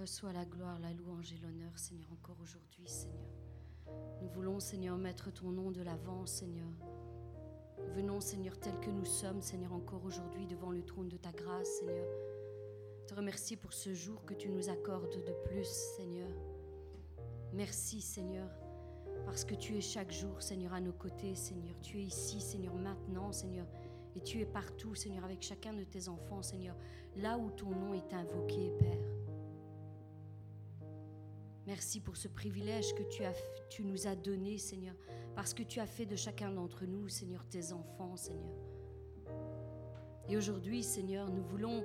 Reçois la gloire, la louange et l'honneur, Seigneur, encore aujourd'hui, Seigneur. Nous voulons, Seigneur, mettre ton nom de l'avant, Seigneur. Venons, Seigneur, tel que nous sommes, Seigneur, encore aujourd'hui devant le trône de ta grâce, Seigneur. Te remercie pour ce jour que tu nous accordes de plus, Seigneur. Merci, Seigneur, parce que tu es chaque jour, Seigneur, à nos côtés, Seigneur. Tu es ici, Seigneur, maintenant, Seigneur. Et tu es partout, Seigneur, avec chacun de tes enfants, Seigneur, là où ton nom est invoqué, Père. Merci pour ce privilège que tu, as, tu nous as donné, Seigneur, parce que tu as fait de chacun d'entre nous, Seigneur, tes enfants, Seigneur. Et aujourd'hui, Seigneur, nous voulons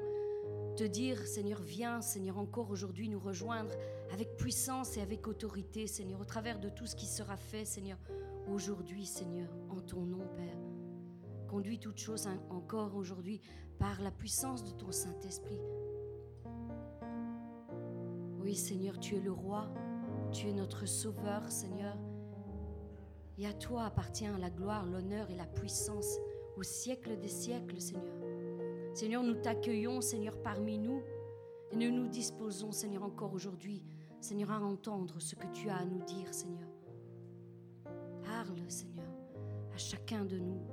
te dire, Seigneur, viens, Seigneur, encore aujourd'hui nous rejoindre avec puissance et avec autorité, Seigneur, au travers de tout ce qui sera fait, Seigneur, aujourd'hui, Seigneur, en ton nom, Père. Conduis toutes choses encore aujourd'hui par la puissance de ton Saint-Esprit. Oui, Seigneur, tu es le roi, tu es notre sauveur, Seigneur. Et à toi appartient la gloire, l'honneur et la puissance au siècle des siècles, Seigneur. Seigneur, nous t'accueillons, Seigneur, parmi nous. Et nous nous disposons, Seigneur, encore aujourd'hui, Seigneur, à entendre ce que tu as à nous dire, Seigneur. Parle, Seigneur, à chacun de nous,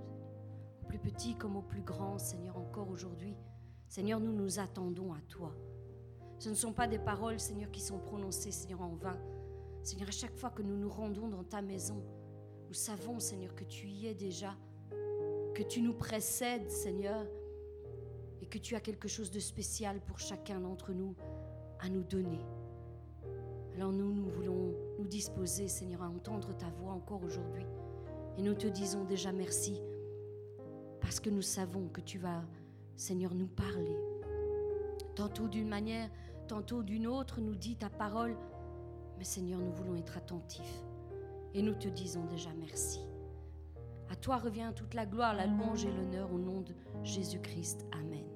au plus petit comme au plus grand, Seigneur, encore aujourd'hui. Seigneur, nous nous attendons à toi. Ce ne sont pas des paroles, Seigneur, qui sont prononcées, Seigneur, en vain. Seigneur, à chaque fois que nous nous rendons dans ta maison, nous savons, Seigneur, que tu y es déjà, que tu nous précèdes, Seigneur, et que tu as quelque chose de spécial pour chacun d'entre nous à nous donner. Alors nous, nous voulons nous disposer, Seigneur, à entendre ta voix encore aujourd'hui. Et nous te disons déjà merci, parce que nous savons que tu vas, Seigneur, nous parler. Tantôt d'une manière, tantôt d'une autre, nous dit ta parole. Mais Seigneur, nous voulons être attentifs. Et nous te disons déjà merci. À toi revient toute la gloire, la louange et l'honneur au nom de Jésus-Christ. Amen.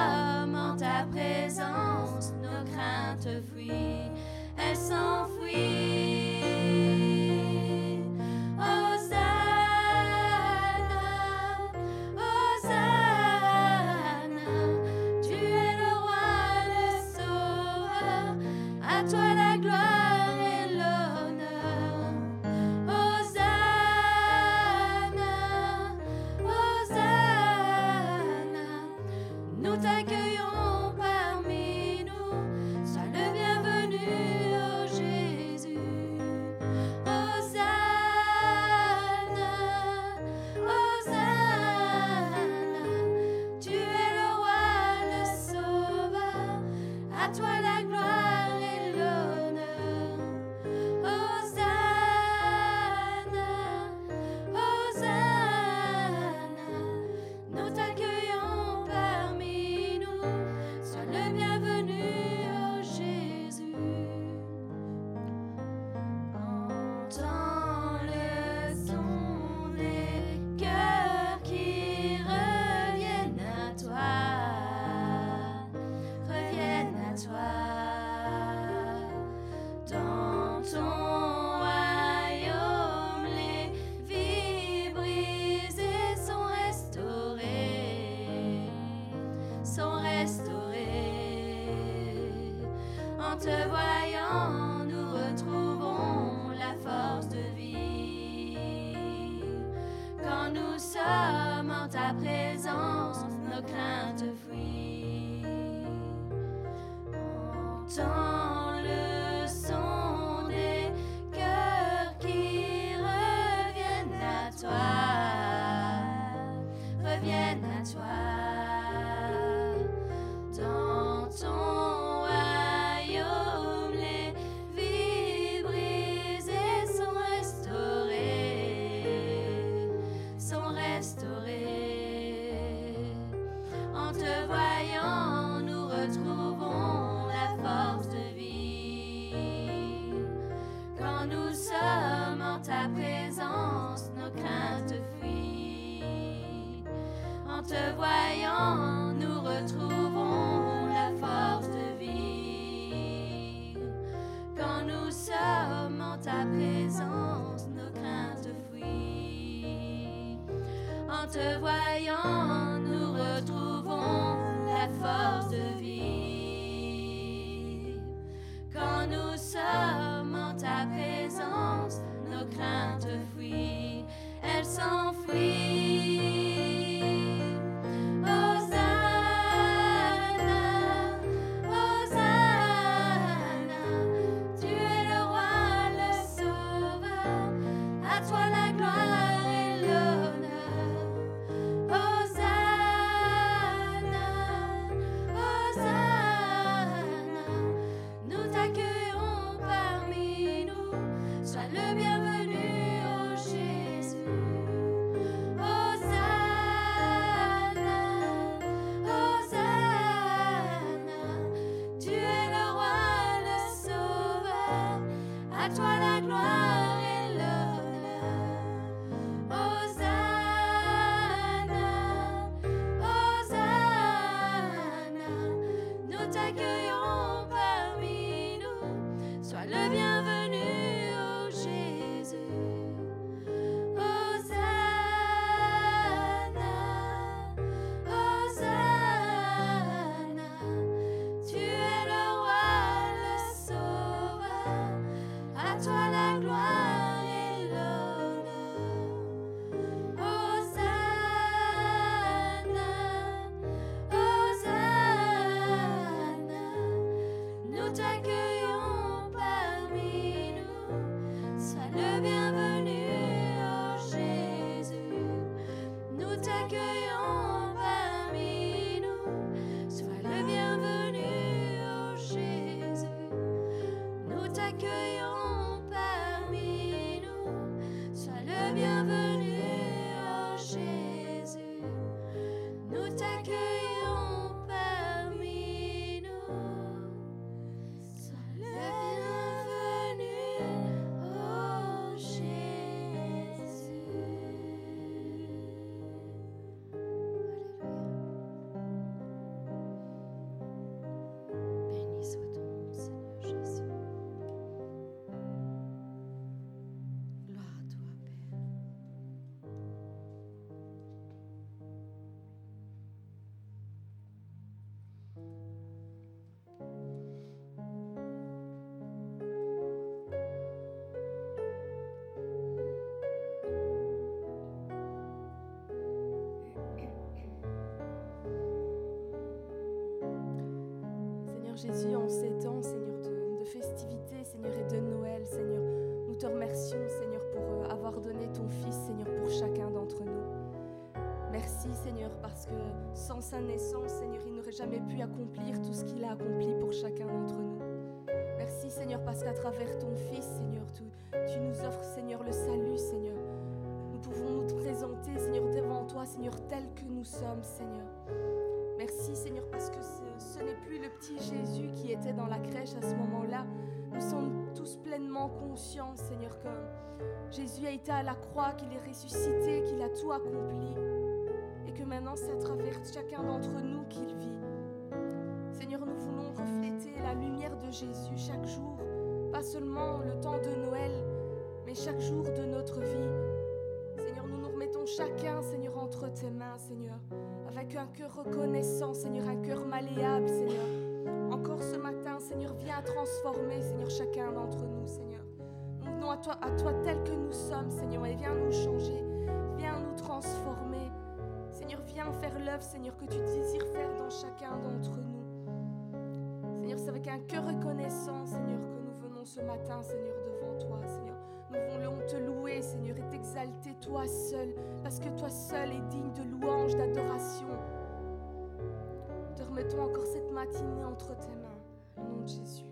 l'honneur. Jésus, en ces temps, Seigneur, de, de festivités, Seigneur, et de Noël, Seigneur, nous te remercions, Seigneur, pour euh, avoir donné ton Fils, Seigneur, pour chacun d'entre nous. Merci, Seigneur, parce que sans sa naissance, Seigneur, il n'aurait jamais pu accomplir tout ce qu'il a accompli pour chacun d'entre nous. Merci, Seigneur, parce qu'à travers ton Fils, Seigneur, tu, nous offres, Seigneur, le salut, Seigneur. Nous pouvons nous présenter, Seigneur, devant toi, Seigneur, tel que nous sommes, Seigneur. Merci Seigneur parce que ce, ce n'est plus le petit dans la crèche à ce moment-là. Nous sommes tous pleinement conscients Seigneur que Jésus a été à la croix, qu'il est ressuscité, qu'il a tout accompli et que maintenant c'est à travers chacun d'entre nous qu'il vit. Seigneur, nous voulons refléter la lumière de Jésus chaque jour, pas seulement le temps de Noël, mais chaque jour de notre vie. Seigneur, nous nous remettons chacun, Seigneur, entre tes mains, Seigneur, avec un cœur reconnaissant, Seigneur, un cœur malléable, Seigneur. Encore ce matin, Seigneur, viens transformer, Seigneur, chacun d'entre nous, Seigneur. Nous venons à toi, à toi tel que nous sommes, Seigneur, et viens nous changer, viens nous transformer. Seigneur, viens faire l'œuvre, Seigneur, que tu désires faire dans chacun d'entre nous. Seigneur, c'est avec un cœur reconnaissant, Seigneur, que nous venons ce matin, Seigneur, devant toi, Seigneur. Nous voulons te louer, Seigneur, et t'exalter toi seul, parce que toi seul est digne de louange, d'adoration. Te remettons encore cette matinée entre tes mains. Au nom de Jésus.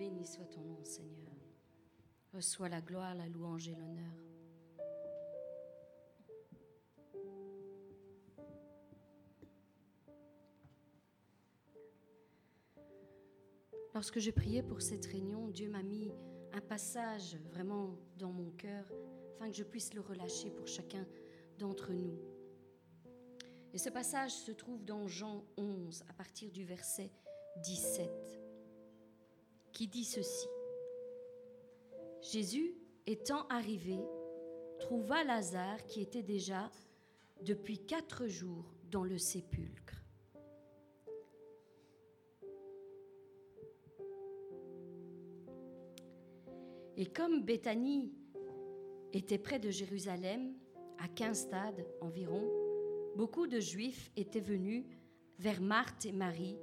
Béni soit ton nom, Seigneur. Reçois la gloire, la louange et l'honneur. Lorsque je priais pour cette réunion, Dieu m'a mis un passage vraiment dans mon cœur afin que je puisse le relâcher pour chacun d'entre nous. Et ce passage se trouve dans Jean 11 à partir du verset 17 qui dit ceci. Jésus, étant arrivé, trouva Lazare qui était déjà depuis quatre jours dans le sépulcre. Et comme Béthanie était près de Jérusalem, à quinze stades environ, beaucoup de Juifs étaient venus vers Marthe et Marie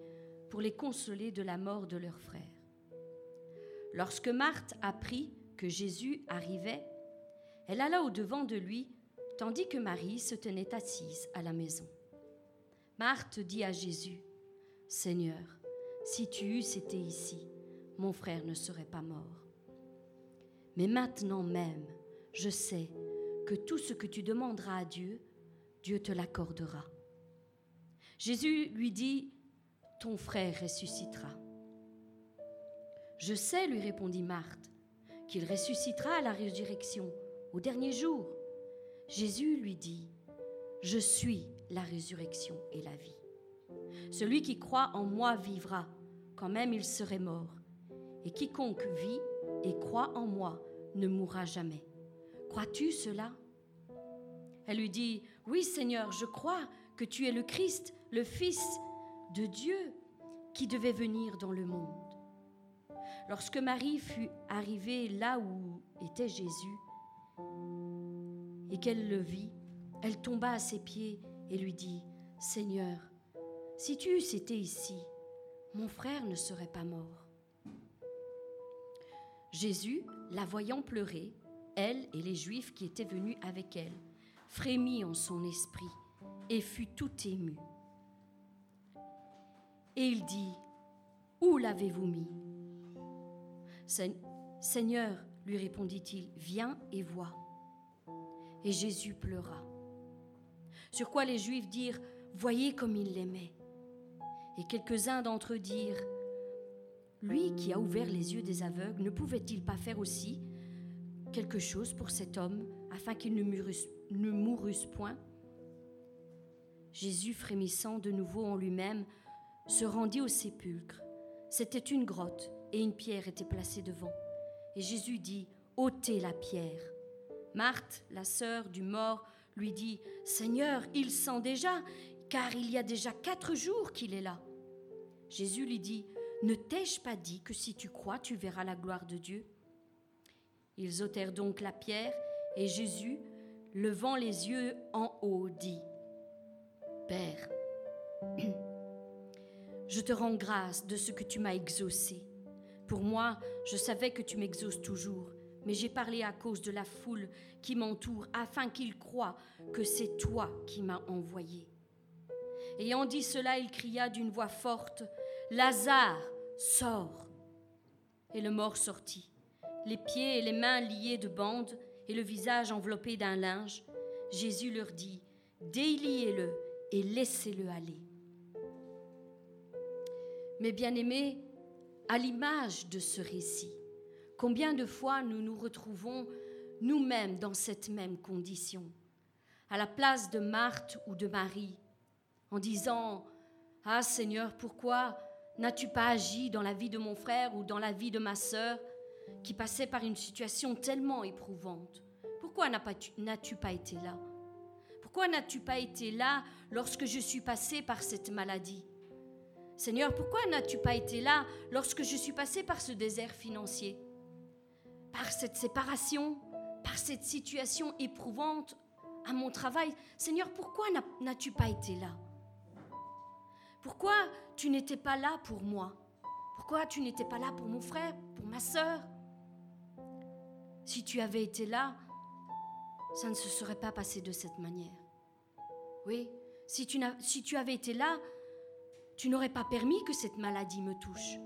pour les consoler de la mort de leur frère. Lorsque Marthe apprit que Jésus arrivait, elle alla au-devant de lui, tandis que Marie se tenait assise à la maison. Marthe dit à Jésus, Seigneur, si tu eusses été ici, mon frère ne serait pas mort. Mais maintenant même, je sais que tout ce que tu demanderas à Dieu, Dieu te l'accordera. Jésus lui dit, Ton frère ressuscitera. Je sais, lui répondit Marthe, qu'il ressuscitera à la résurrection, au dernier jour. Jésus lui dit, Je suis la résurrection et la vie. Celui qui croit en moi vivra, quand même il serait mort. Et quiconque vit et croit en moi ne mourra jamais. Crois-tu cela? Elle lui dit, Oui Seigneur, je crois que tu es le Christ, le Fils de Dieu, qui devait venir dans le monde. Lorsque Marie fut arrivée là où était Jésus et qu'elle le vit, elle tomba à ses pieds et lui dit, Seigneur, si tu eusses été ici, mon frère ne serait pas mort. Jésus, la voyant pleurer, elle et les Juifs qui étaient venus avec elle, frémit en son esprit et fut tout ému. Et il dit, Où l'avez-vous mis? Seigneur, lui répondit-il, viens et vois. Et Jésus pleura. Sur quoi les Juifs dirent, Voyez comme il l'aimait. Et quelques-uns d'entre eux dirent, Lui qui a ouvert les yeux des aveugles, ne pouvait-il pas faire aussi quelque chose pour cet homme afin qu'il ne ne point? Jésus, frémissant de nouveau en lui-même, se rendit au sépulcre. C'était une grotte et une pierre était placée devant. Et Jésus dit, ôtez la pierre. Marthe, la sœur du mort, lui dit, Seigneur, il sent déjà, car il y a déjà quatre jours qu'il est là. Jésus lui dit, Ne t'ai-je pas dit que si tu crois, tu verras la gloire de Dieu? Ils ôtèrent donc la pierre, et Jésus, levant les yeux en haut, dit, Père, je te rends grâce de ce que tu m'as exaucé. Pour moi, je savais que tu m'exauces toujours, mais j'ai parlé à cause de la foule qui m'entoure, afin qu'ils croient que c'est toi qui m'as envoyé. Ayant dit cela, il cria d'une voix forte, Lazare, sors. Et le mort sortit, les pieds et les mains liés de bandes et le visage enveloppé d'un linge. Jésus leur dit, Déliez-le et laissez-le aller. Mes bien-aimés, à l'image de ce récit. Combien de fois nous nous retrouvons nous-mêmes dans cette même condition, à la place de Marthe ou de Marie, en disant Ah Seigneur, pourquoi n'as-tu pas agi dans la vie de mon frère ou dans la vie de ma sœur qui passait par une situation tellement éprouvante? Pourquoi n'as-tu pas été là? Pourquoi n'as-tu pas été là lorsque je suis passé par cette maladie? Seigneur, pourquoi n'as-tu pas été là lorsque je suis passé par ce désert financier? Par cette séparation, par cette situation éprouvante à mon travail Seigneur, pourquoi n'as-tu pas été là? Pourquoi tu n'étais pas là pour moi? Pourquoi tu n'étais pas là pour mon frère, pour ma sœur? Si tu avais été là, ça ne se serait pas passé de cette manière. Oui, si tu, si tu avais été là, tu n'aurais pas permis que cette maladie me touche.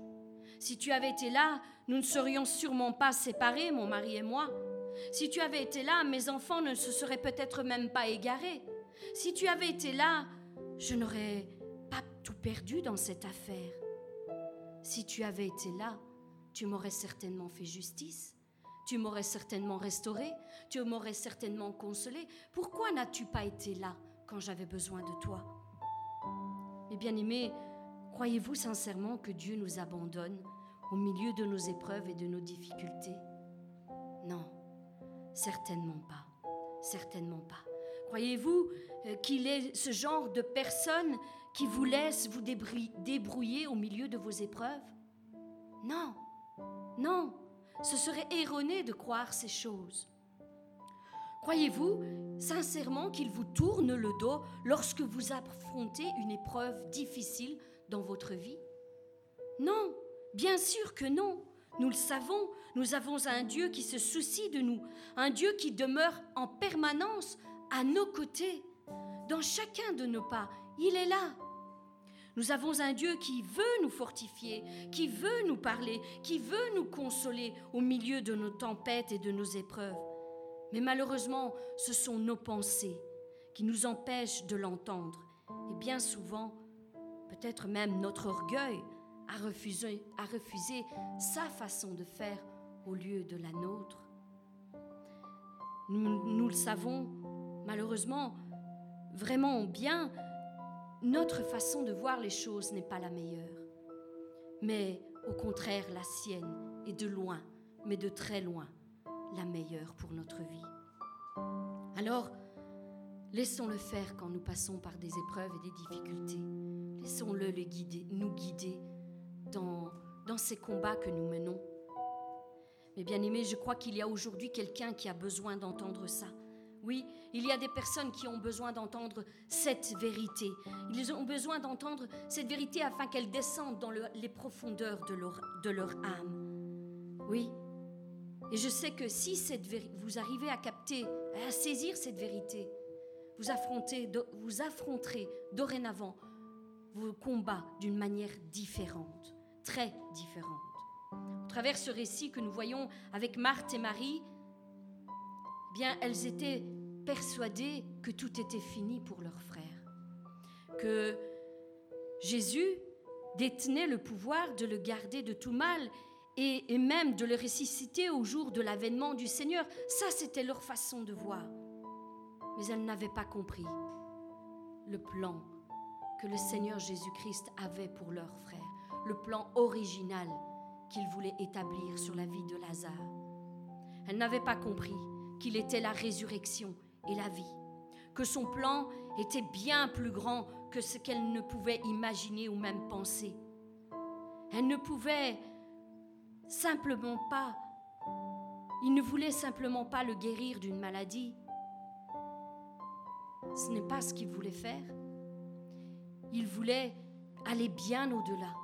Si tu avais été là, nous ne serions sûrement pas séparés, mon mari et moi. Si tu avais été là, mes enfants ne se seraient peut-être même pas égarés. Si tu avais été là, je n'aurais pas tout perdu dans cette affaire. Si tu avais été là, tu m'aurais certainement fait justice, tu m'aurais certainement restauré, tu m'aurais certainement consolé. Pourquoi n'as-tu pas été là quand j'avais besoin de toi? Mes bien-aimés, croyez-vous sincèrement que Dieu nous abandonne au milieu de nos épreuves et de nos difficultés? Non, certainement pas, certainement pas. Croyez-vous euh, qu'il est ce genre de personne qui vous laisse vous débrouiller au milieu de vos épreuves? Non, non, ce serait erroné de croire ces choses. Croyez-vous sincèrement qu'il vous tourne le dos lorsque vous affrontez une épreuve difficile dans votre vie? Non, bien sûr que non. Nous le savons, nous avons un Dieu qui se soucie de nous, un Dieu qui demeure en permanence à nos côtés, dans chacun de nos pas. Il est là. Nous avons un Dieu qui veut nous fortifier, qui veut nous parler, qui veut nous consoler au milieu de nos tempêtes et de nos épreuves. Mais malheureusement, ce sont nos pensées qui nous empêchent de l'entendre. Et bien souvent, peut-être même notre orgueil a refusé, sa façon de faire au lieu de la nôtre. Nous le savons, Malheureusement, vraiment bien, notre façon de voir les choses n'est pas la meilleure. Mais au contraire, la sienne est de loin, mais de très loin, la meilleure pour notre vie. Alors, laissons-le faire quand nous passons par des épreuves et des difficultés. Laissons-le nous guider dans, ces combats que nous menons. Mais bien aimé, je crois qu'il y a aujourd'hui quelqu'un qui a besoin d'entendre ça. Oui, il y a des personnes qui ont besoin d'entendre cette vérité. Ils ont besoin d'entendre cette vérité afin qu'elle descende dans les profondeurs de leur âme. Oui. Et je sais que si vous arrivez à capter, à saisir cette vérité, vous, affronterez dorénavant vos combats d'une manière différente, très différente. Au travers ce récit que nous voyons avec Marthe et Marie, bien, elles étaient persuadées que tout était fini pour leur frère, que Jésus détenait le pouvoir de le garder de tout mal et, même de le ressusciter au jour de l'avènement du Seigneur. Ça, c'était leur façon de voir. Mais elles n'avaient pas compris le plan que le Seigneur Jésus-Christ avait pour leur frère, le plan original qu'il voulait établir sur la vie de Lazare. Elles n'avaient pas compris qu'il était la résurrection et la vie, que son plan était bien plus grand que ce qu'elle ne pouvait imaginer ou même penser. Elle ne pouvait simplement pas, il ne voulait simplement pas le guérir d'une maladie. Ce n'est pas ce qu'il voulait faire. Il voulait aller bien au-delà,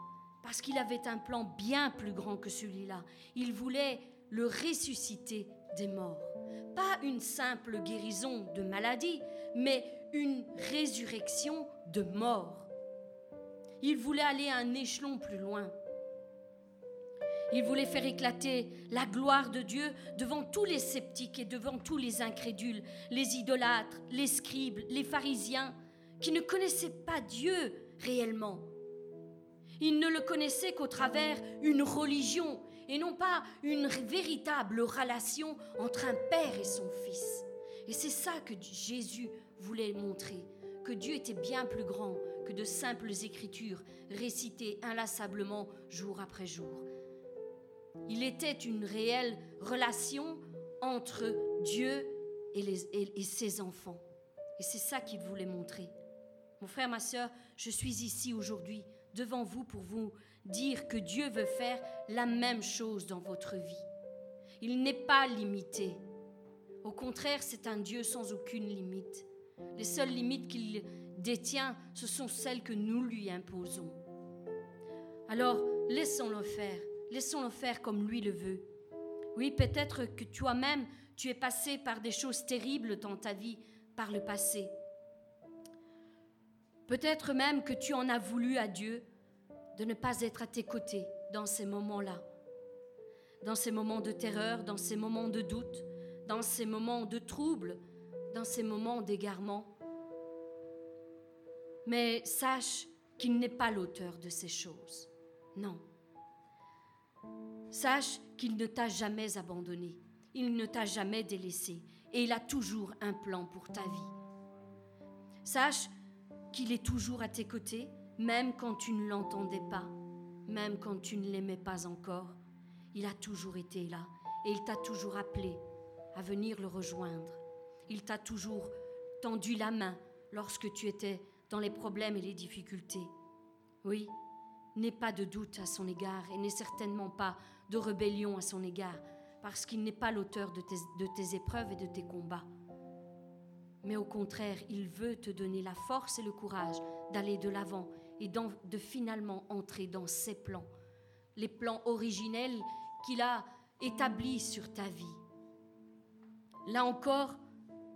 parce qu'il avait un plan bien plus grand que celui-là. Il voulait le ressusciter des morts pas une simple guérison de maladie, mais une résurrection de mort. Il voulait aller un échelon plus loin. Il voulait faire éclater la gloire de Dieu devant tous les sceptiques et devant tous les incrédules, les idolâtres, les scribes, les pharisiens, qui ne connaissaient pas Dieu réellement. Ils ne le connaissaient qu'au travers une religion et non pas une véritable relation entre un père et son fils. Et c'est ça que Jésus voulait montrer, que Dieu était bien plus grand que de simples écritures récitées inlassablement jour après jour. Il était une réelle relation entre Dieu et, ses enfants. Et c'est ça qu'il voulait montrer. Mon frère, ma soeur, je suis ici aujourd'hui devant vous pour vous dire que Dieu veut faire la même chose dans votre vie. Il n'est pas limité. Au contraire, c'est un Dieu sans aucune limite. Les seules limites qu'il détient, ce sont celles que nous lui imposons. Alors, laissons-le faire. Laissons-le faire comme lui le veut. Oui, peut-être que toi-même, tu es passé par des choses terribles dans ta vie par le passé. Peut-être même que tu en as voulu à Dieu de ne pas être à tes côtés dans ces moments-là, dans ces moments de terreur, dans ces moments de doute, dans ces moments de trouble, dans ces moments d'égarement. Mais sache qu'il n'est pas l'auteur de ces choses. Non. Sache qu'il ne t'a jamais abandonné, il ne t'a jamais délaissé et il a toujours un plan pour ta vie. Sache qu'il est toujours à tes côtés, même quand tu ne l'entendais pas, même quand tu ne l'aimais pas encore. Il a toujours été là et il t'a toujours appelé à venir le rejoindre. Il t'a toujours tendu la main lorsque tu étais dans les problèmes et les difficultés. Oui, n'aie pas de doute à son égard et n'aie certainement pas de rébellion à son égard, parce qu'il n'est pas l'auteur de tes, de tes épreuves et de tes combats. Mais au contraire, il veut te donner la force et le courage d'aller de l'avant et de finalement entrer dans ses plans, les plans originels qu'il a établis sur ta vie. Là encore,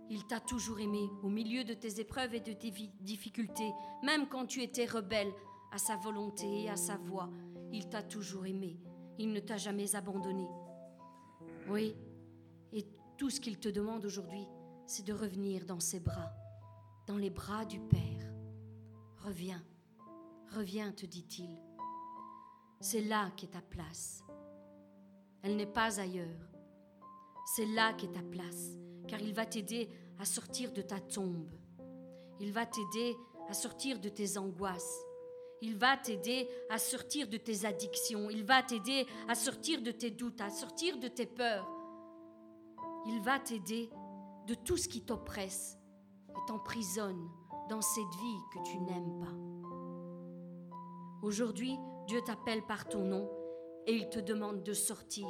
il t'a toujours aimé au milieu de tes épreuves et de tes difficultés, même quand tu étais rebelle à sa volonté et à sa voix. Il t'a toujours aimé. Il ne t'a jamais abandonné. Oui, et tout ce qu'il te demande aujourd'hui, c'est de revenir dans ses bras, dans les bras du Père. Reviens, reviens, te dit-il. C'est là qu'est ta place. Elle n'est pas ailleurs. C'est là qu'est ta place, car il va t'aider à sortir de ta tombe. Il va t'aider à sortir de tes angoisses. Il va t'aider à sortir de tes addictions. Il va t'aider à sortir de tes doutes, à sortir de tes peurs. Il va t'aider de tout ce qui t'oppresse et t'emprisonne dans cette vie que tu n'aimes pas. Aujourd'hui, Dieu t'appelle par ton nom et il te demande de sortir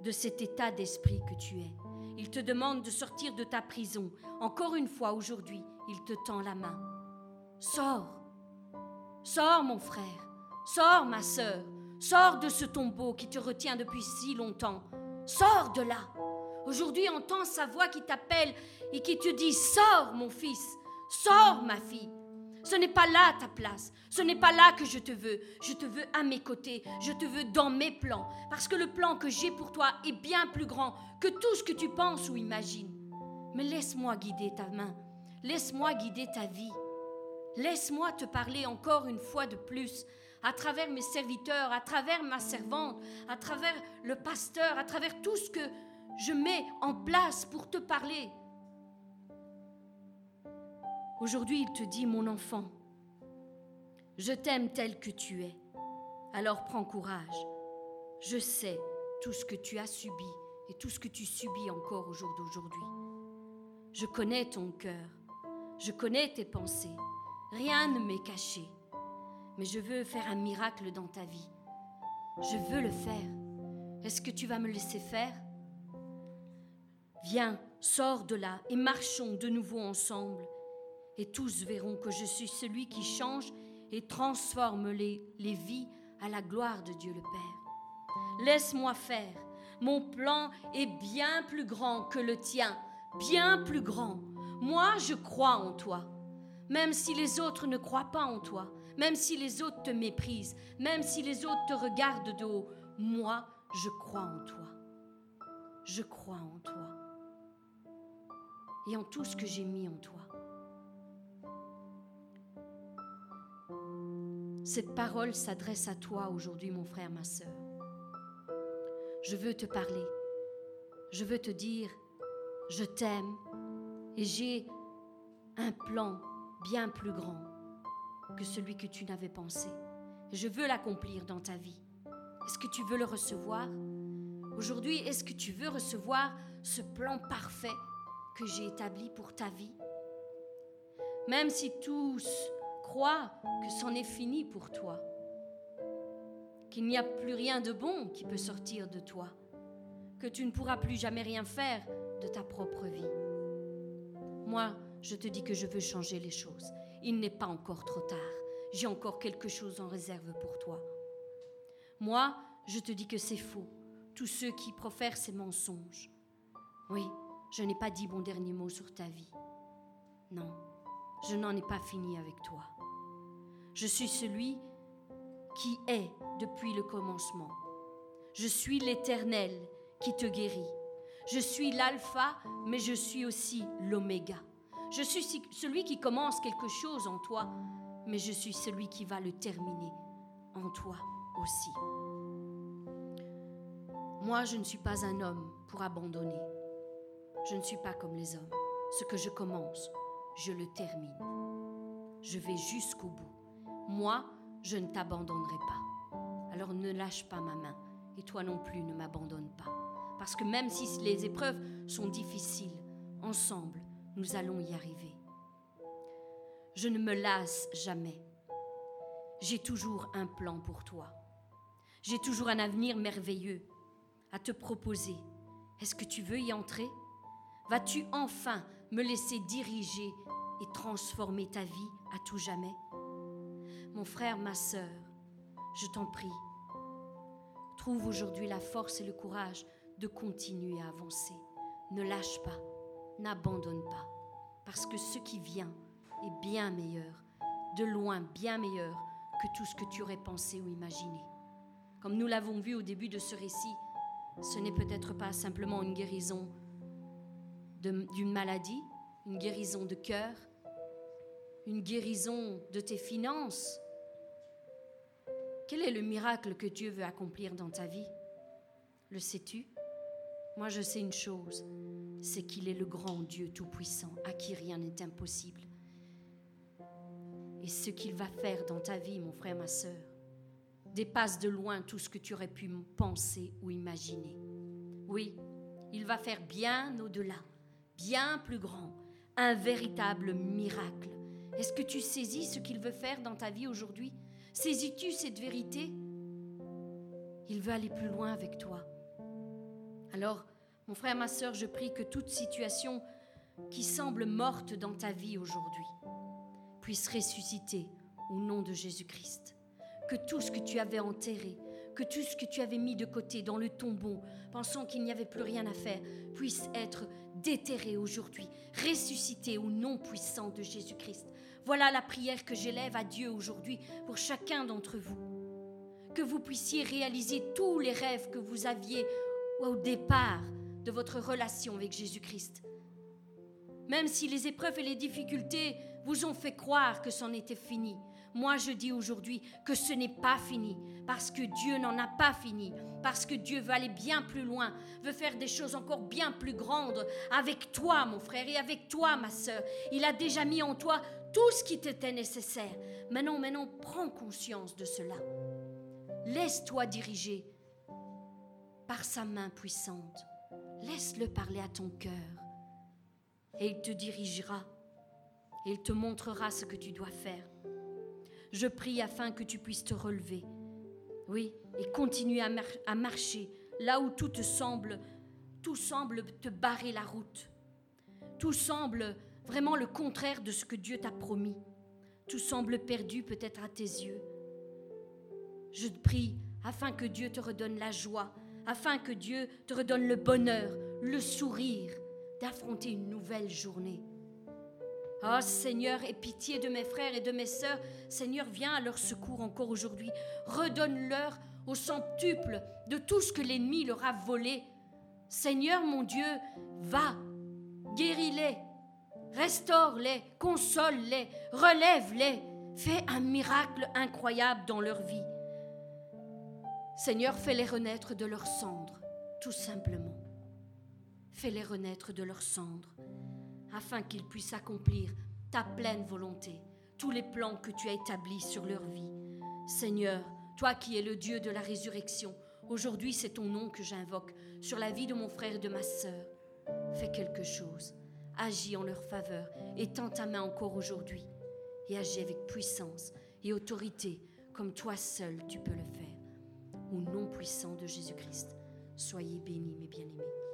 de cet état d'esprit que tu es. Il te demande de sortir de ta prison. Encore une fois, aujourd'hui, il te tend la main. Sors. Sors, mon frère. Sors, ma sœur. Sors de ce tombeau qui te retient depuis si longtemps. Sors de là. Aujourd'hui, entends sa voix qui t'appelle et qui te dit Sors, mon fils. Sors, ma fille. Ce n'est pas là ta place. Ce n'est pas là que je te veux. Je te veux à mes côtés. Je te veux dans mes plans. Parce que le plan que j'ai pour toi est bien plus grand que tout ce que tu penses ou imagines. Mais laisse-moi guider ta main. Laisse-moi guider ta vie. Laisse-moi te parler encore une fois de plus à travers mes serviteurs, à travers ma servante, à travers le pasteur, à travers tout ce que je mets en place pour te parler. Aujourd'hui, il te dit, mon enfant, je t'aime tel que tu es. Alors prends courage. Je sais tout ce que tu as subi et tout ce que tu subis encore au jour d'aujourd'hui. Je connais ton cœur. Je connais tes pensées. Rien ne m'est caché. Mais je veux faire un miracle dans ta vie. Je veux le faire. Est-ce que tu vas me laisser faire? Viens, sors de là et marchons de nouveau ensemble et tous verront que je suis celui qui change et transforme les, les vies à la gloire de Dieu le Père. Laisse-moi faire. Mon plan est bien plus grand que le tien, bien plus grand. Moi, je crois en toi. Même si les autres ne croient pas en toi, même si les autres te méprisent, même si les autres te regardent de haut, moi, je crois en toi. Je crois en toi. Et en tout ce que j'ai mis en toi. Cette parole s'adresse à toi aujourd'hui, mon frère, ma sœur. Je veux te parler. Je veux te dire, je t'aime et j'ai un plan bien plus grand que celui que tu n'avais pensé. Je veux l'accomplir dans ta vie. Est-ce que tu veux le recevoir? Aujourd'hui, est-ce que tu veux recevoir ce plan parfait que j'ai établi pour ta vie? Même si tous crois que c'en est fini pour toi, qu'il n'y a plus rien de bon qui peut sortir de toi, que tu ne pourras plus jamais rien faire de ta propre vie. Moi, je te dis que je veux changer les choses. Il n'est pas encore trop tard. J'ai encore quelque chose en réserve pour toi. Moi, je te dis que c'est faux. Tous ceux qui profèrent ces mensonges. Oui, je n'ai pas dit mon dernier mot sur ta vie. Non, je n'en ai pas fini avec toi. Je suis celui qui est depuis le commencement. Je suis l'Éternel qui te guérit. Je suis l'alpha, mais je suis aussi l'oméga. Je suis celui qui commence quelque chose en toi, mais je suis celui qui va le terminer en toi aussi. Moi, je ne suis pas un homme pour abandonner. Je ne suis pas comme les hommes. Ce que je commence, je le termine. Je vais jusqu'au bout. Moi, je ne t'abandonnerai pas. Alors ne lâche pas ma main et toi non plus ne m'abandonne pas. Parce que même si les épreuves sont difficiles, ensemble, nous allons y arriver. Je ne me lasse jamais. J'ai toujours un plan pour toi. J'ai toujours un avenir merveilleux à te proposer. Est-ce que tu veux y entrer? Vas-tu enfin me laisser diriger et transformer ta vie à tout jamais? Mon frère, ma sœur, je t'en prie, trouve aujourd'hui la force et le courage de continuer à avancer. Ne lâche pas, n'abandonne pas, parce que ce qui vient est bien meilleur, de loin bien meilleur que tout ce que tu aurais pensé ou imaginé. Comme nous l'avons vu au début de ce récit, ce n'est peut-être pas simplement une guérison d'une maladie, une guérison de cœur, une guérison de tes finances. Quel est le miracle que Dieu veut accomplir dans ta vie? Le sais-tu? Moi je sais une chose, c'est qu'il est le grand Dieu Tout-Puissant, à qui rien n'est impossible. Et ce qu'il va faire dans ta vie, mon frère, ma sœur, dépasse de loin tout ce que tu aurais pu penser ou imaginer. Oui, il va faire bien au-delà bien plus grand, un véritable miracle. Est-ce que tu saisis ce qu'il veut faire dans ta vie aujourd'hui? Saisis-tu cette vérité? Il veut aller plus loin avec toi. Alors, mon frère, ma soeur, je prie que toute situation qui semble morte dans ta vie aujourd'hui puisse ressusciter au nom de Jésus-Christ. Que tout ce que tu avais enterré, que tout ce que tu avais mis de côté dans le tombeau, pensant qu'il n'y avait plus rien à faire, puisse être déterré aujourd'hui, ressuscité au nom puissant de Jésus-Christ. Voilà la prière que j'élève à Dieu aujourd'hui pour chacun d'entre vous. Que vous puissiez réaliser tous les rêves que vous aviez au départ de votre relation avec Jésus-Christ. Même si les épreuves et les difficultés vous ont fait croire que c'en était fini, moi, je dis aujourd'hui que ce n'est pas fini, parce que Dieu n'en a pas fini, parce que Dieu veut aller bien plus loin, veut faire des choses encore bien plus grandes avec toi, mon frère, et avec toi, ma sœur. Il a déjà mis en toi tout ce qui t'était nécessaire. Maintenant, maintenant, prends conscience de cela. Laisse-toi diriger par sa main puissante. Laisse-le parler à ton cœur. Et il te dirigera. Et il te montrera ce que tu dois faire. Je prie afin que tu puisses te relever. Oui, et continuer à, marcher là où tout te semble, tout semble te barrer la route. Tout semble vraiment le contraire de ce que Dieu t'a promis. Tout semble perdu peut-être à tes yeux. Je te prie afin que Dieu te redonne la joie, afin que Dieu te redonne le bonheur, le sourire d'affronter une nouvelle journée. Oh Seigneur, aie pitié de mes frères et de mes sœurs. Seigneur, viens à leur secours encore aujourd'hui. Redonne-leur au centuple de tout ce que l'ennemi leur a volé. Seigneur mon Dieu, va, guéris-les, restaure-les, console-les, relève-les, fais un miracle incroyable dans leur vie. Seigneur, fais-les renaître de leurs cendres, tout simplement. Fais-les renaître de leurs cendres afin qu'ils puissent accomplir ta pleine volonté, tous les plans que tu as établis sur leur vie. Seigneur, toi qui es le Dieu de la résurrection, aujourd'hui c'est ton nom que j'invoque sur la vie de mon frère et de ma sœur. Fais quelque chose, agis en leur faveur, étends ta main encore aujourd'hui et agis avec puissance et autorité comme toi seul tu peux le faire. Au nom puissant de Jésus-Christ, soyez bénis mes bien-aimés.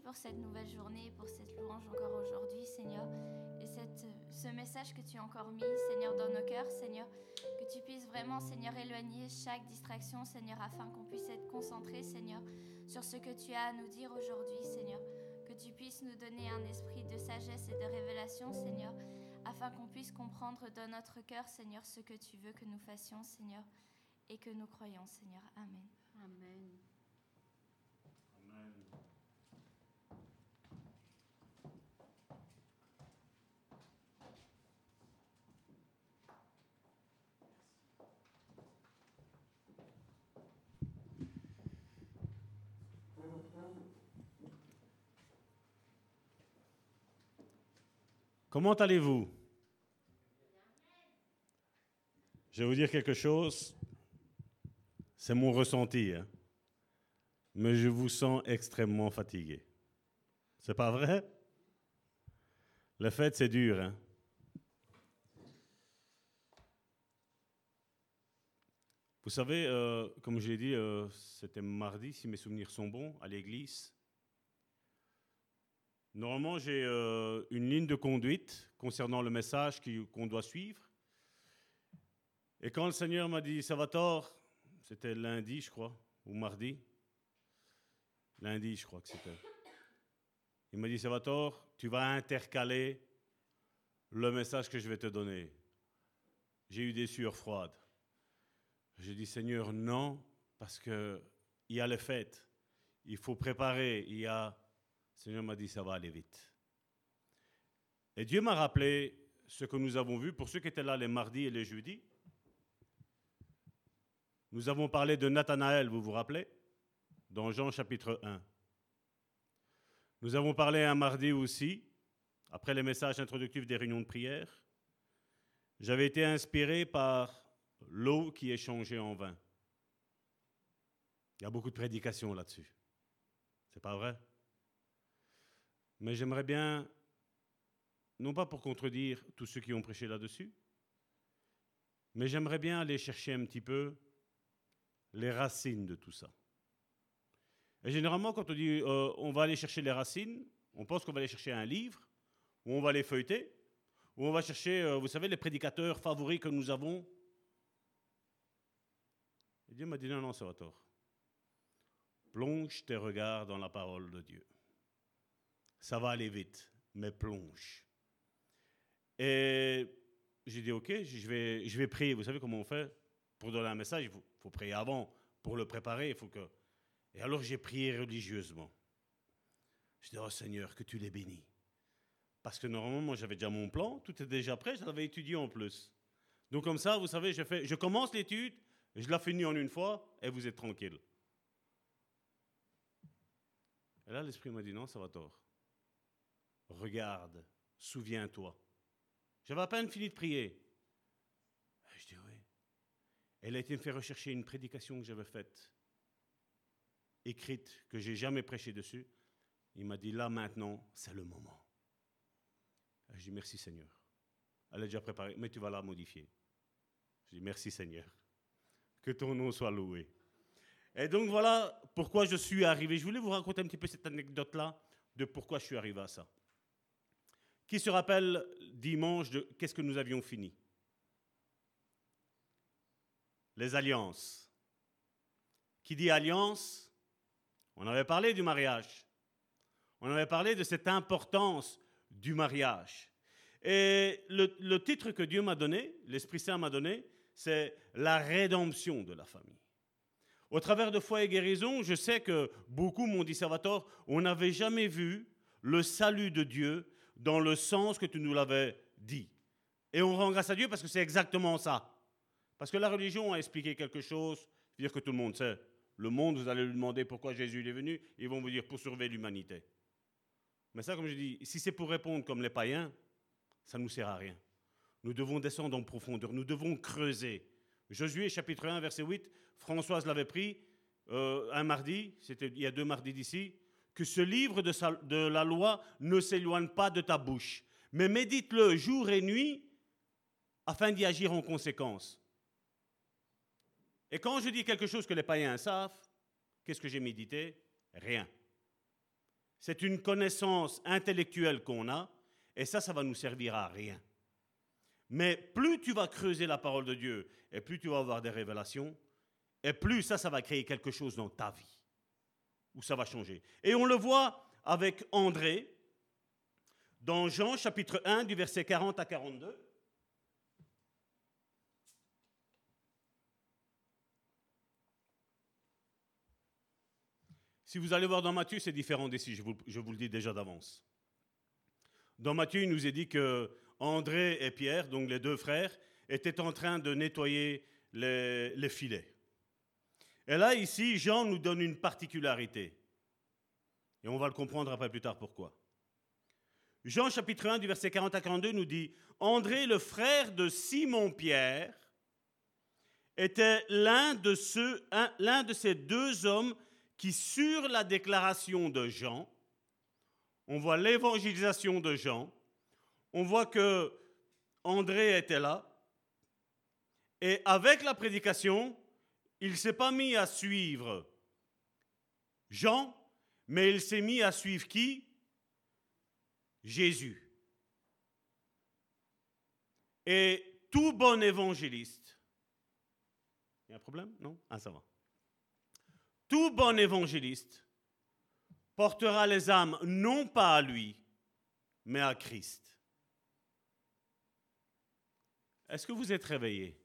Pour cette nouvelle journée, pour cette louange encore aujourd'hui, Seigneur. Et cette, ce message que tu as encore mis, Seigneur, dans nos cœurs, Seigneur. Que tu puisses vraiment, Seigneur, éloigner chaque distraction, Seigneur, afin qu'on puisse être concentré, Seigneur, sur ce que tu as à nous dire aujourd'hui, Seigneur. Que tu puisses nous donner un esprit de sagesse et de révélation, Seigneur, afin qu'on puisse comprendre dans notre cœur, Seigneur, ce que tu veux que nous fassions, Seigneur, et que nous croyons, Seigneur. Amen. Amen. Comment allez-vous? Je vais vous dire quelque chose. C'est mon ressenti. hein. Mais je vous sens extrêmement fatigué. C'est pas vrai? La fête, c'est dur. hein. Vous savez, euh, comme je l'ai dit, euh, c'était mardi, si mes souvenirs sont bons, à l'église. Normalement, j'ai euh, une ligne de conduite concernant le message qu'on doit suivre. Et quand le Seigneur m'a dit, Salvatore, c'était lundi, je crois, ou mardi. Lundi, je crois que c'était. Il m'a dit, Salvatore, tu vas intercaler le message que je vais te donner. J'ai eu des sueurs froides. J'ai dit, Seigneur, non, parce que il y a les fêtes. Il faut préparer. Il y a Seigneur m'a dit, ça va aller vite. Et Dieu m'a rappelé ce que nous avons vu pour ceux qui étaient là les mardis et les jeudis. Nous avons parlé de Nathanaël, vous vous rappelez? Dans Jean chapitre 1. Nous avons parlé un mardi aussi, après les messages introductifs des réunions de prière. J'avais été inspiré par l'eau qui est changée en vin. Il y a beaucoup de prédications là-dessus. C'est pas vrai? Mais j'aimerais bien, non pas pour contredire tous ceux qui ont prêché là-dessus, mais j'aimerais bien aller chercher un petit peu les racines de tout ça. Et généralement, quand on dit euh, on va aller chercher les racines, on pense qu'on va aller chercher un livre, ou on va les feuilleter, ou on va chercher, euh, vous savez, les prédicateurs favoris que nous avons. Et Dieu m'a dit non, non, ça va tort. Plonge tes regards dans la parole de Dieu ça va aller vite, mais plonge. Et j'ai dit, ok, je vais, je vais prier. Vous savez comment on fait Pour donner un message, il faut, prier avant. Pour le préparer, il faut que... Et alors j'ai prié religieusement. Je dis, oh Seigneur, que tu les bénis. Parce que normalement, j'avais déjà mon plan, tout est déjà prêt, je l'avais étudié en plus. Donc comme ça, vous savez, je, fais, je commence l'étude, je la finis en une fois, et vous êtes tranquille. Et là, l'Esprit m'a dit, non, ça va tort regarde, souviens-toi. J'avais à peine fini de prier. Je dis oui. Elle a été me faire rechercher une prédication que j'avais faite, écrite, que j'ai jamais prêché dessus. Il m'a dit là maintenant, c'est le moment. Je dis merci Seigneur. Elle est déjà préparée, mais tu vas la modifier. Je dis merci Seigneur. Que ton nom soit loué. Et donc voilà pourquoi je suis arrivé. Je voulais vous raconter un petit peu cette anecdote-là de pourquoi je suis arrivé à ça. Qui se rappelle dimanche de qu'est-ce que nous avions fini Les alliances. Qui dit alliance On avait parlé du mariage. On avait parlé de cette importance du mariage. Et le, titre que Dieu m'a donné, l'Esprit Saint m'a donné, c'est la rédemption de la famille. Au travers de foi et guérison, je sais que beaucoup m'ont dit, Salvatore, on n'avait jamais vu le salut de Dieu dans le sens que tu nous l'avais dit. Et on rend grâce à Dieu parce que c'est exactement ça. Parce que la religion a expliqué quelque chose, dire que tout le monde sait. Le monde, vous allez lui demander pourquoi Jésus est venu, ils vont vous dire pour sauver l'humanité. Mais ça, comme je dis, si c'est pour répondre comme les païens, ça ne nous sert à rien. Nous devons descendre en profondeur, nous devons creuser. Josué chapitre 1, verset 8, Françoise l'avait pris euh, un mardi, c'était il y a deux mardis d'ici, que ce livre de, la loi ne s'éloigne pas de ta bouche, mais médite-le jour et nuit afin d'y agir en conséquence. Et quand je dis quelque chose que les païens savent, qu'est-ce que j'ai médité? Rien. C'est une connaissance intellectuelle qu'on a, et ça, ça va nous servir à rien. Mais plus tu vas creuser la parole de Dieu, et plus tu vas avoir des révélations, et plus ça, ça va créer quelque chose dans ta vie, où ça va changer. Et on le voit avec André, dans Jean chapitre 1, du verset 40 à 42. Si vous allez voir dans Matthieu, c'est différent d'ici, je vous, le dis déjà d'avance. Dans Matthieu, il nous est dit que André et Pierre, donc les deux frères, étaient en train de nettoyer les filets. Et là, ici, Jean nous donne une particularité. Et on va le comprendre après plus tard pourquoi. Jean chapitre 1 du verset 40 à 42 nous dit, André, le frère de Simon-Pierre, était l'un de, ceux, l'un de ces deux hommes qui, sur la déclaration de Jean, on voit l'évangélisation de Jean, on voit que André était là, et avec la prédication, il ne s'est pas mis à suivre Jean, mais il s'est mis à suivre qui? Jésus. Et tout bon évangéliste, il y a un problème? Non? Ah, ça va. Tout bon évangéliste portera les âmes non pas à lui, mais à Christ. Est-ce que vous êtes réveillés?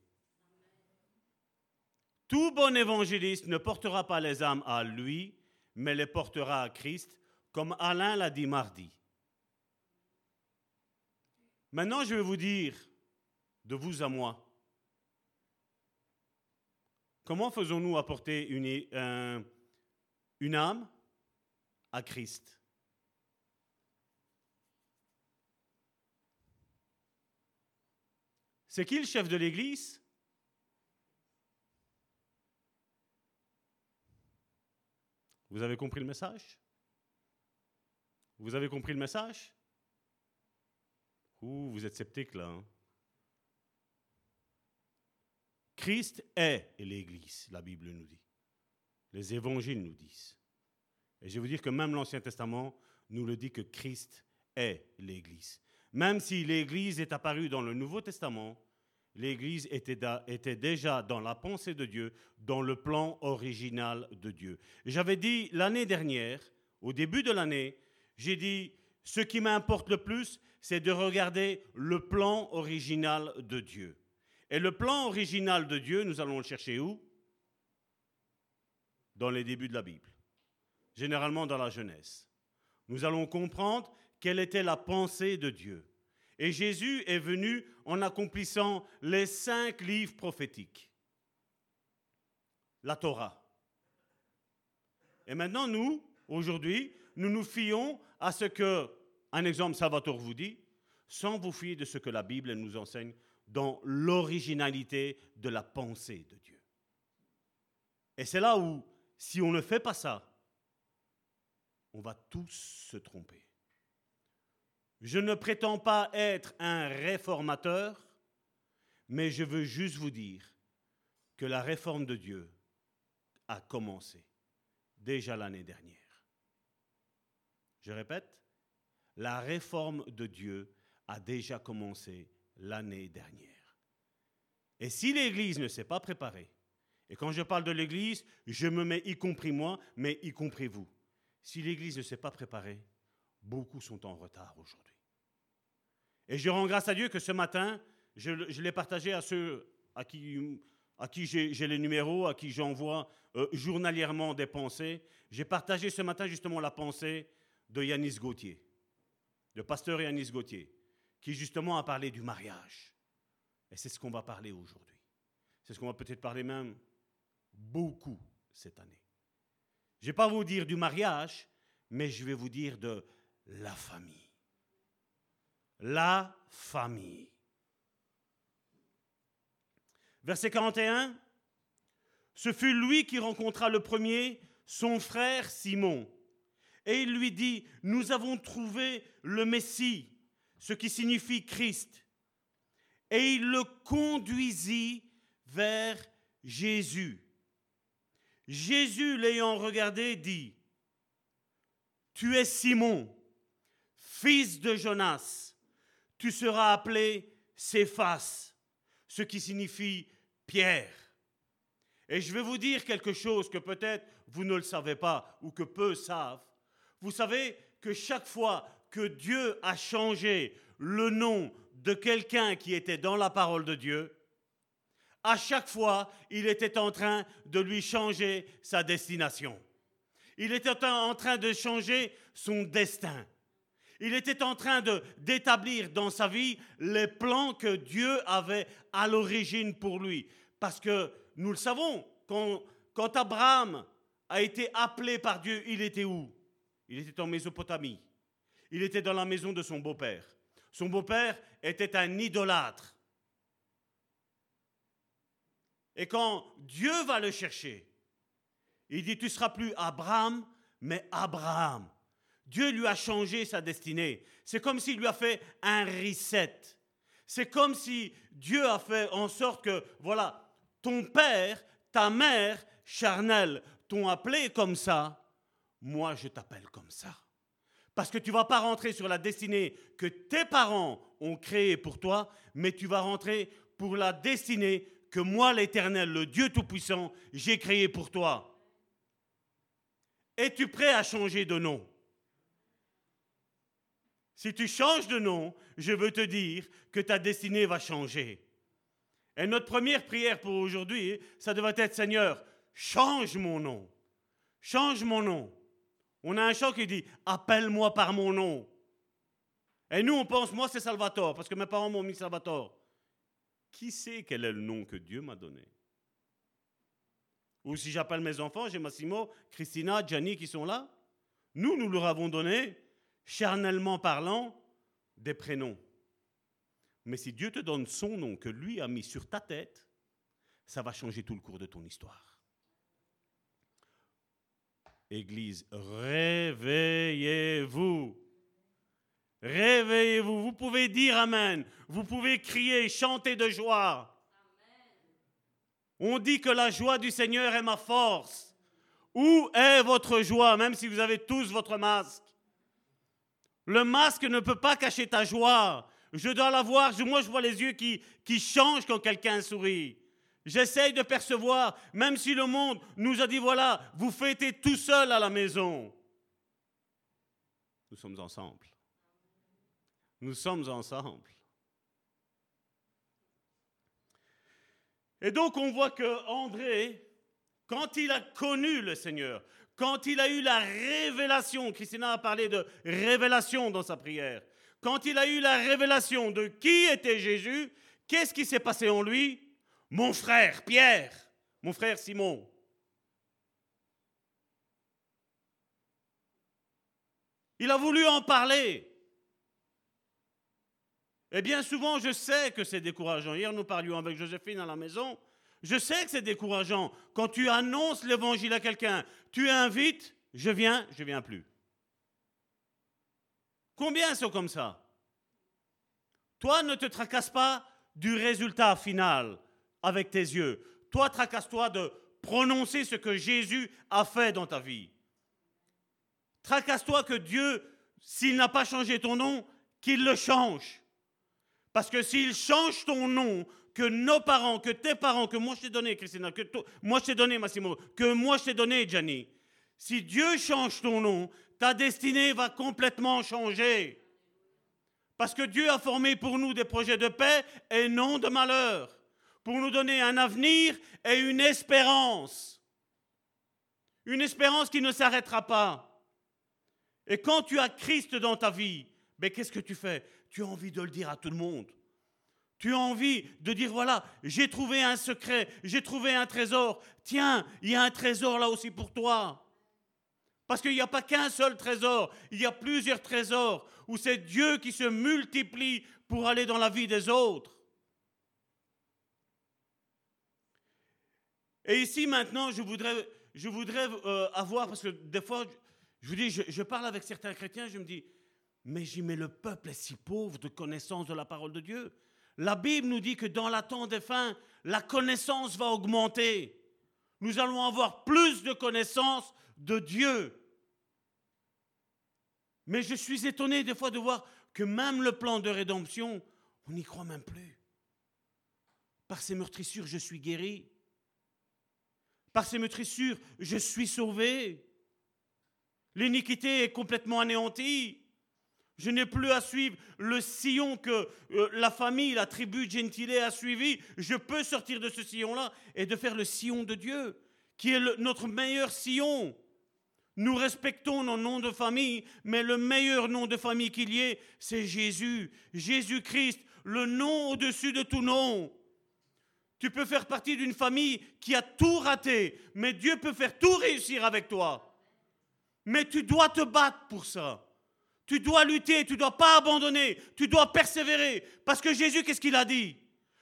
Tout bon évangéliste ne portera pas les âmes à lui, mais les portera à Christ, comme Alain l'a dit mardi. Maintenant, je vais vous dire, de vous à moi, comment faisons-nous apporter une, âme à Christ? C'est qui le chef de l'Église? Vous avez compris le message? Vous avez compris le message? Ouh, vous êtes sceptique là. Hein? Christ est l'Église, la Bible nous dit. Les évangiles nous disent. Et je vais vous dire que même l'Ancien Testament nous le dit que Christ est l'Église. Même si l'Église est apparue dans le Nouveau Testament, l'Église était, déjà dans la pensée de Dieu, dans le plan original de Dieu. J'avais dit l'année dernière, au début de l'année, j'ai dit, ce qui m'importe le plus, c'est de regarder le plan original de Dieu. Et le plan original de Dieu, nous allons le chercher où? Dans les débuts de la Bible, généralement dans la Genèse. Nous allons comprendre quelle était la pensée de Dieu. Et Jésus est venu en accomplissant les cinq livres prophétiques. La Torah. Et maintenant, nous, aujourd'hui, nous nous fions à ce que un exemple, Salvatore vous dit, sans vous fier de ce que la Bible nous enseigne dans l'originalité de la pensée de Dieu. Et c'est là où, si on ne fait pas ça, on va tous se tromper. Je ne prétends pas être un réformateur, mais je veux juste vous dire que la réforme de Dieu a commencé déjà l'année dernière. Je répète, la réforme de Dieu a déjà commencé l'année dernière. Et si l'Église ne s'est pas préparée, et quand je parle de l'Église, je me mets y compris moi, mais y compris vous. Si l'Église ne s'est pas préparée, beaucoup sont en retard aujourd'hui. Et je rends grâce à Dieu que ce matin, je, l'ai partagé à ceux à qui, à qui j'ai les numéros, à qui j'envoie euh, journalièrement des pensées. J'ai partagé ce matin justement la pensée de Yanis Gauthier le pasteur Yanis Gauthier, qui justement a parlé du mariage. Et c'est ce qu'on va parler aujourd'hui. C'est ce qu'on va peut-être parler même beaucoup cette année. Je ne vais pas vous dire du mariage, mais je vais vous dire de la famille. La famille. Verset 41. Ce fut lui qui rencontra le premier son frère Simon et il lui dit, nous avons trouvé le Messie, ce qui signifie Christ. Et il le conduisit vers Jésus. Jésus, l'ayant regardé, dit, tu es Simon, fils de Jonas. Tu seras appelé Céphas, ce qui signifie Pierre. Et je vais vous dire quelque chose que peut-être vous ne le savez pas ou que peu savent. Vous savez que chaque fois que Dieu a changé le nom de quelqu'un qui était dans la parole de Dieu, à chaque fois, il était en train de lui changer sa destination. Il était en train de changer son destin. Il était en train d'établir dans sa vie les plans que Dieu avait à l'origine pour lui. Parce que nous le savons, quand, Abraham a été appelé par Dieu, il était où? Il était en Mésopotamie. Il était dans la maison de son beau-père. Son beau-père était un idolâtre. Et quand Dieu va le chercher, il dit, tu seras plus Abraham, mais Abraham. Dieu lui a changé sa destinée. C'est comme s'il lui a fait un reset. C'est comme si Dieu a fait en sorte que, voilà, ton père, ta mère charnelle t'ont appelé comme ça, moi je t'appelle comme ça. Parce que tu vas pas rentrer sur la destinée que tes parents ont créée pour toi, mais tu vas rentrer pour la destinée que moi, l'Éternel, le Dieu Tout-Puissant, j'ai créée pour toi. Es-tu prêt à changer de nom? Si tu changes de nom, je veux te dire que ta destinée va changer. Et notre première prière pour aujourd'hui, ça devrait être Seigneur, change mon nom. Change mon nom. On a un chant qui dit Appelle-moi par mon nom. Et nous, on pense, moi, c'est Salvatore, parce que mes parents m'ont mis Salvatore. Qui sait quel est le nom que Dieu m'a donné? Ou si j'appelle mes enfants, j'ai Massimo, Christina, Gianni qui sont là. Nous, nous leur avons donné, charnellement parlant, des prénoms. Mais si Dieu te donne son nom que lui a mis sur ta tête, ça va changer tout le cours de ton histoire. Église, réveillez-vous. Réveillez-vous. Vous pouvez dire Amen. Vous pouvez crier, chanter de joie. On dit que la joie du Seigneur est ma force. Où est votre joie, même si vous avez tous votre masque? Le masque ne peut pas cacher ta joie. Je dois la voir. Moi, je vois les yeux qui, changent quand quelqu'un sourit. J'essaye de percevoir, même si le monde nous a dit, voilà, vous fêtez tout seul à la maison. Nous sommes ensemble. Nous sommes ensemble. Et donc on voit que André, quand il a connu le Seigneur, quand il a eu la révélation, Christina a parlé de révélation dans sa prière, quand il a eu la révélation de qui était Jésus, qu'est-ce qui s'est passé en lui? Mon frère Pierre, mon frère Simon. Il a voulu en parler. Et bien souvent, je sais que c'est décourageant. Hier, nous parlions avec Joséphine à la maison. Je sais que c'est décourageant. Quand tu annonces l'évangile à quelqu'un, tu invites, je viens, je viens plus. Combien sont comme ça? Toi, ne te tracasse pas du résultat final avec tes yeux. Toi, tracasse-toi de prononcer ce que Jésus a fait dans ta vie. Tracasse-toi que Dieu, s'il n'a pas changé ton nom, qu'il le change. Parce que s'il change ton nom, que nos parents, que tes parents, que moi je t'ai donné, Christina, que moi je t'ai donné, Massimo, que moi je t'ai donné, Gianni, si Dieu change ton nom, ta destinée va complètement changer. Parce que Dieu a formé pour nous des projets de paix et non de malheur pour nous donner un avenir et une espérance. Une espérance qui ne s'arrêtera pas. Et quand tu as Christ dans ta vie, ben qu'est-ce que tu fais? Tu as envie de le dire à tout le monde. Tu as envie de dire, voilà, j'ai trouvé un secret, j'ai trouvé un trésor. Tiens, il y a un trésor là aussi pour toi. Parce qu'il n'y a pas qu'un seul trésor, il y a plusieurs trésors où c'est Dieu qui se multiplie pour aller dans la vie des autres. Et ici, maintenant, je voudrais, euh, avoir, parce que des fois, je vous dis, je, parle avec certains chrétiens, je me dis, mais j'y le peuple est si pauvre de connaissance de la parole de Dieu. La Bible nous dit que dans la temps des fins, la connaissance va augmenter. Nous allons avoir plus de connaissance de Dieu. Mais je suis étonné des fois de voir que même le plan de rédemption, on n'y croit même plus. Par ces meurtrissures, je suis guéri. Par ces meurtrissures, je suis sauvé. L'iniquité est complètement anéantie. Je n'ai plus à suivre le sillon que euh, la famille, la tribu Gentile a suivi. Je peux sortir de ce sillon-là et de faire le sillon de Dieu, qui est notre meilleur sillon. Nous respectons nos noms de famille, mais le meilleur nom de famille qu'il y ait, c'est Jésus, Jésus-Christ, le nom au-dessus de tout nom. Tu peux faire partie d'une famille qui a tout raté, mais Dieu peut faire tout réussir avec toi. Mais tu dois te battre pour ça. Tu dois lutter, tu ne dois pas abandonner, tu dois persévérer. Parce que Jésus, qu'est-ce qu'il a dit?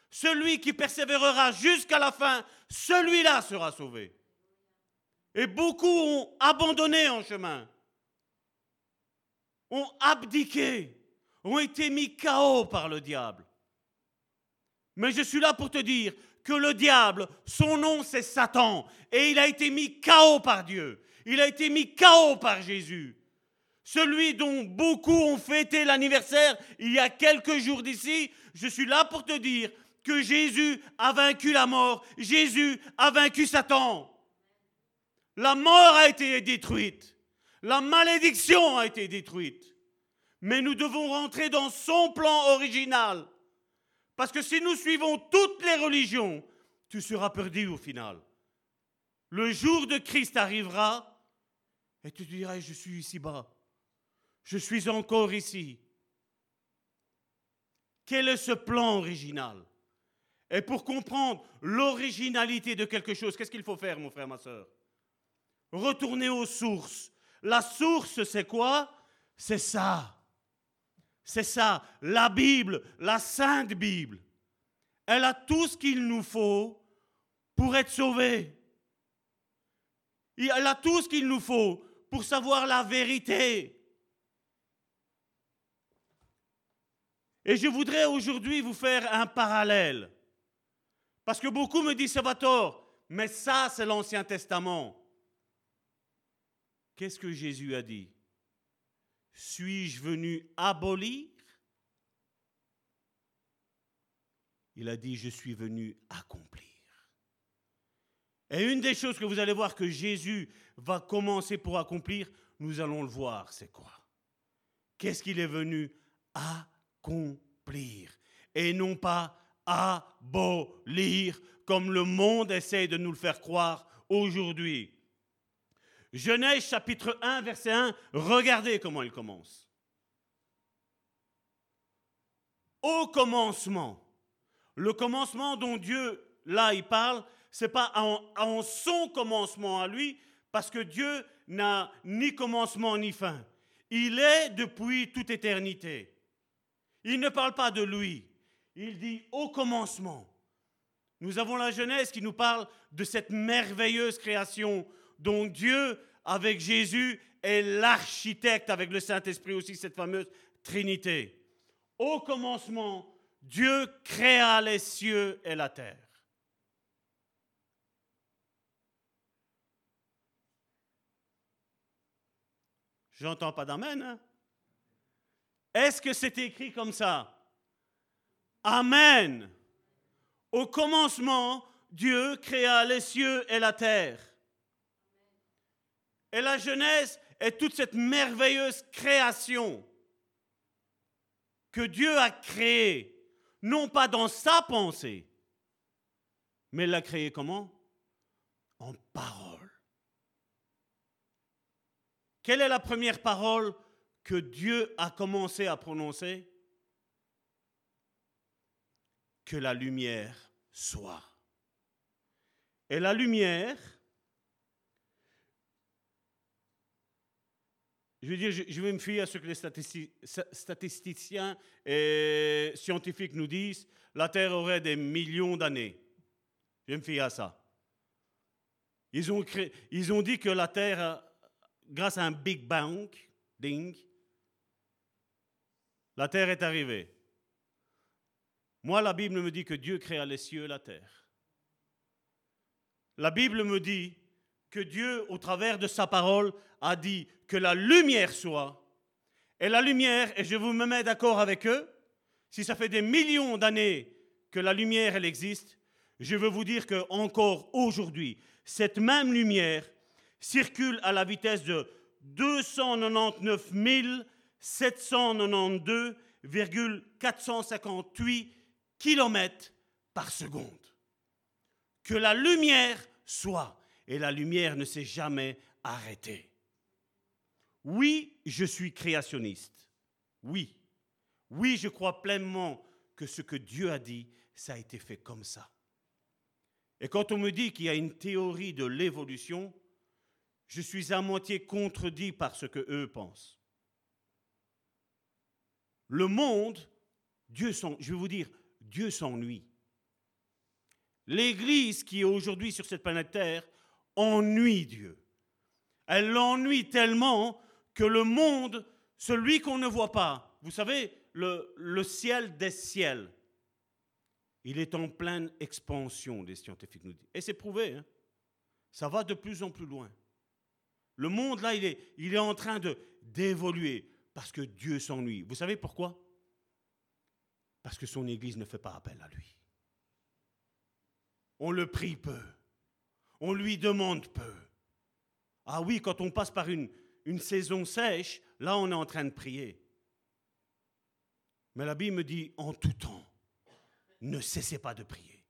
Celui qui persévérera jusqu'à la fin, celui-là sera sauvé. Et beaucoup ont abandonné en chemin, ont abdiqué, ont été mis KO par le diable. Mais je suis là pour te dire que le diable, son nom c'est Satan, et il a été mis KO par Dieu. Il a été mis KO par Jésus. Celui dont beaucoup ont fêté l'anniversaire il y a quelques jours d'ici, je suis là pour te dire que Jésus a vaincu la mort, Jésus a vaincu Satan. La mort a été détruite. La malédiction a été détruite. Mais nous devons rentrer dans son plan original. Parce que si nous suivons toutes les religions, tu seras perdu au final. Le jour de Christ arrivera et tu diras, je suis ici-bas. Je suis encore ici. Quel est ce plan original? Et pour comprendre l'originalité de quelque chose, qu'est-ce qu'il faut faire, mon frère, ma soeur Retourner aux sources. La source, c'est quoi? C'est ça. C'est ça, la Bible, la Sainte Bible. Elle a tout ce qu'il nous faut pour être sauvé. Elle a tout ce qu'il nous faut pour savoir la vérité. Et je voudrais aujourd'hui vous faire un parallèle. Parce que beaucoup me disent, Salvatore, mais ça c'est l'Ancien Testament. Qu'est-ce que Jésus a dit? Suis-je venu abolir? Il a dit, je suis venu accomplir. Et une des choses que vous allez voir que Jésus va commencer pour accomplir, nous allons le voir, c'est quoi? Qu'est-ce qu'il est venu accomplir Et non pas abolir, comme le monde essaie de nous le faire croire aujourd'hui. Genèse chapitre 1, verset 1, regardez comment il commence. Au commencement, le commencement dont Dieu, là, il parle, c'est pas en, son commencement à lui, parce que Dieu n'a ni commencement ni fin. Il est depuis toute éternité. Il ne parle pas de lui. Il dit au commencement. Nous avons la Genèse qui nous parle de cette merveilleuse création dont Dieu, avec Jésus, est l'architecte, avec le Saint-Esprit aussi, cette fameuse Trinité. Au commencement, Dieu créa les cieux et la terre. J'entends pas d'amen. Hein? Est-ce que c'est écrit comme ça? Amen. Au commencement, Dieu créa les cieux et la terre. Et la Genèse est toute cette merveilleuse création que Dieu a créée, non pas dans sa pensée, mais l'a créée comment? En parole. Quelle est la première parole que Dieu a commencé à prononcer Que la lumière soit. Et la lumière, Je veux dire, je vais me fier à ce que les statisticiens et scientifiques nous disent. La Terre aurait des millions d'années. Je vais me fier à ça. Ils ont, ils ont dit que la Terre, grâce à un Big Bang, ding, la Terre est arrivée. Moi, la Bible me dit que Dieu créa les cieux et la terre. La Bible me dit que Dieu, au travers de sa parole, a dit que la lumière soit. Et la lumière, et je vous me mets d'accord avec eux, si ça fait des millions d'années que la lumière, elle existe, je veux vous dire que encore aujourd'hui, cette même lumière circule à la vitesse de 299 792,458 km par seconde. Que la lumière soit, et la lumière ne s'est jamais arrêtée. Oui, je suis créationniste. Oui. Oui, je crois pleinement que ce que Dieu a dit, ça a été fait comme ça. Et quand on me dit qu'il y a une théorie de l'évolution, je suis à moitié contredit par ce que eux pensent. Le monde, Dieu je vais vous dire, Dieu s'ennuie. L'Église qui est aujourd'hui sur cette planète Terre ennuie Dieu. Elle l'ennuie tellement que le monde, celui qu'on ne voit pas, vous savez, le, ciel des ciels, il est en pleine expansion, les scientifiques nous disent. Et c'est prouvé, hein. ça va de plus en plus loin. Le monde, là, il est, il est en train d'évoluer parce que Dieu s'ennuie. Vous savez pourquoi? Parce que son Église ne fait pas appel à lui. On le prie peu. On lui demande peu. Ah oui, quand on passe par une, saison sèche, là on est en train de prier. Mais la Bible me dit en tout temps, ne cessez pas de prier.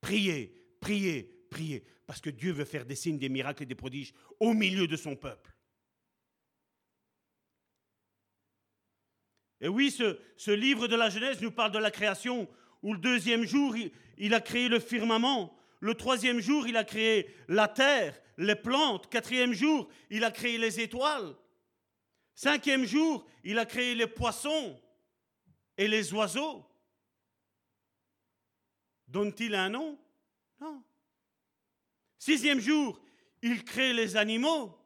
Priez, priez, priez, parce que Dieu veut faire des signes, des miracles et des prodiges au milieu de son peuple. Et oui, ce, livre de la Genèse nous parle de la création, où le deuxième jour, il, a créé le firmament. Le troisième jour, il a créé la terre, les plantes. Quatrième jour, il a créé les étoiles. Cinquième jour, il a créé les poissons et les oiseaux. Donne-t-il un nom? Non. Sixième jour, il crée les animaux.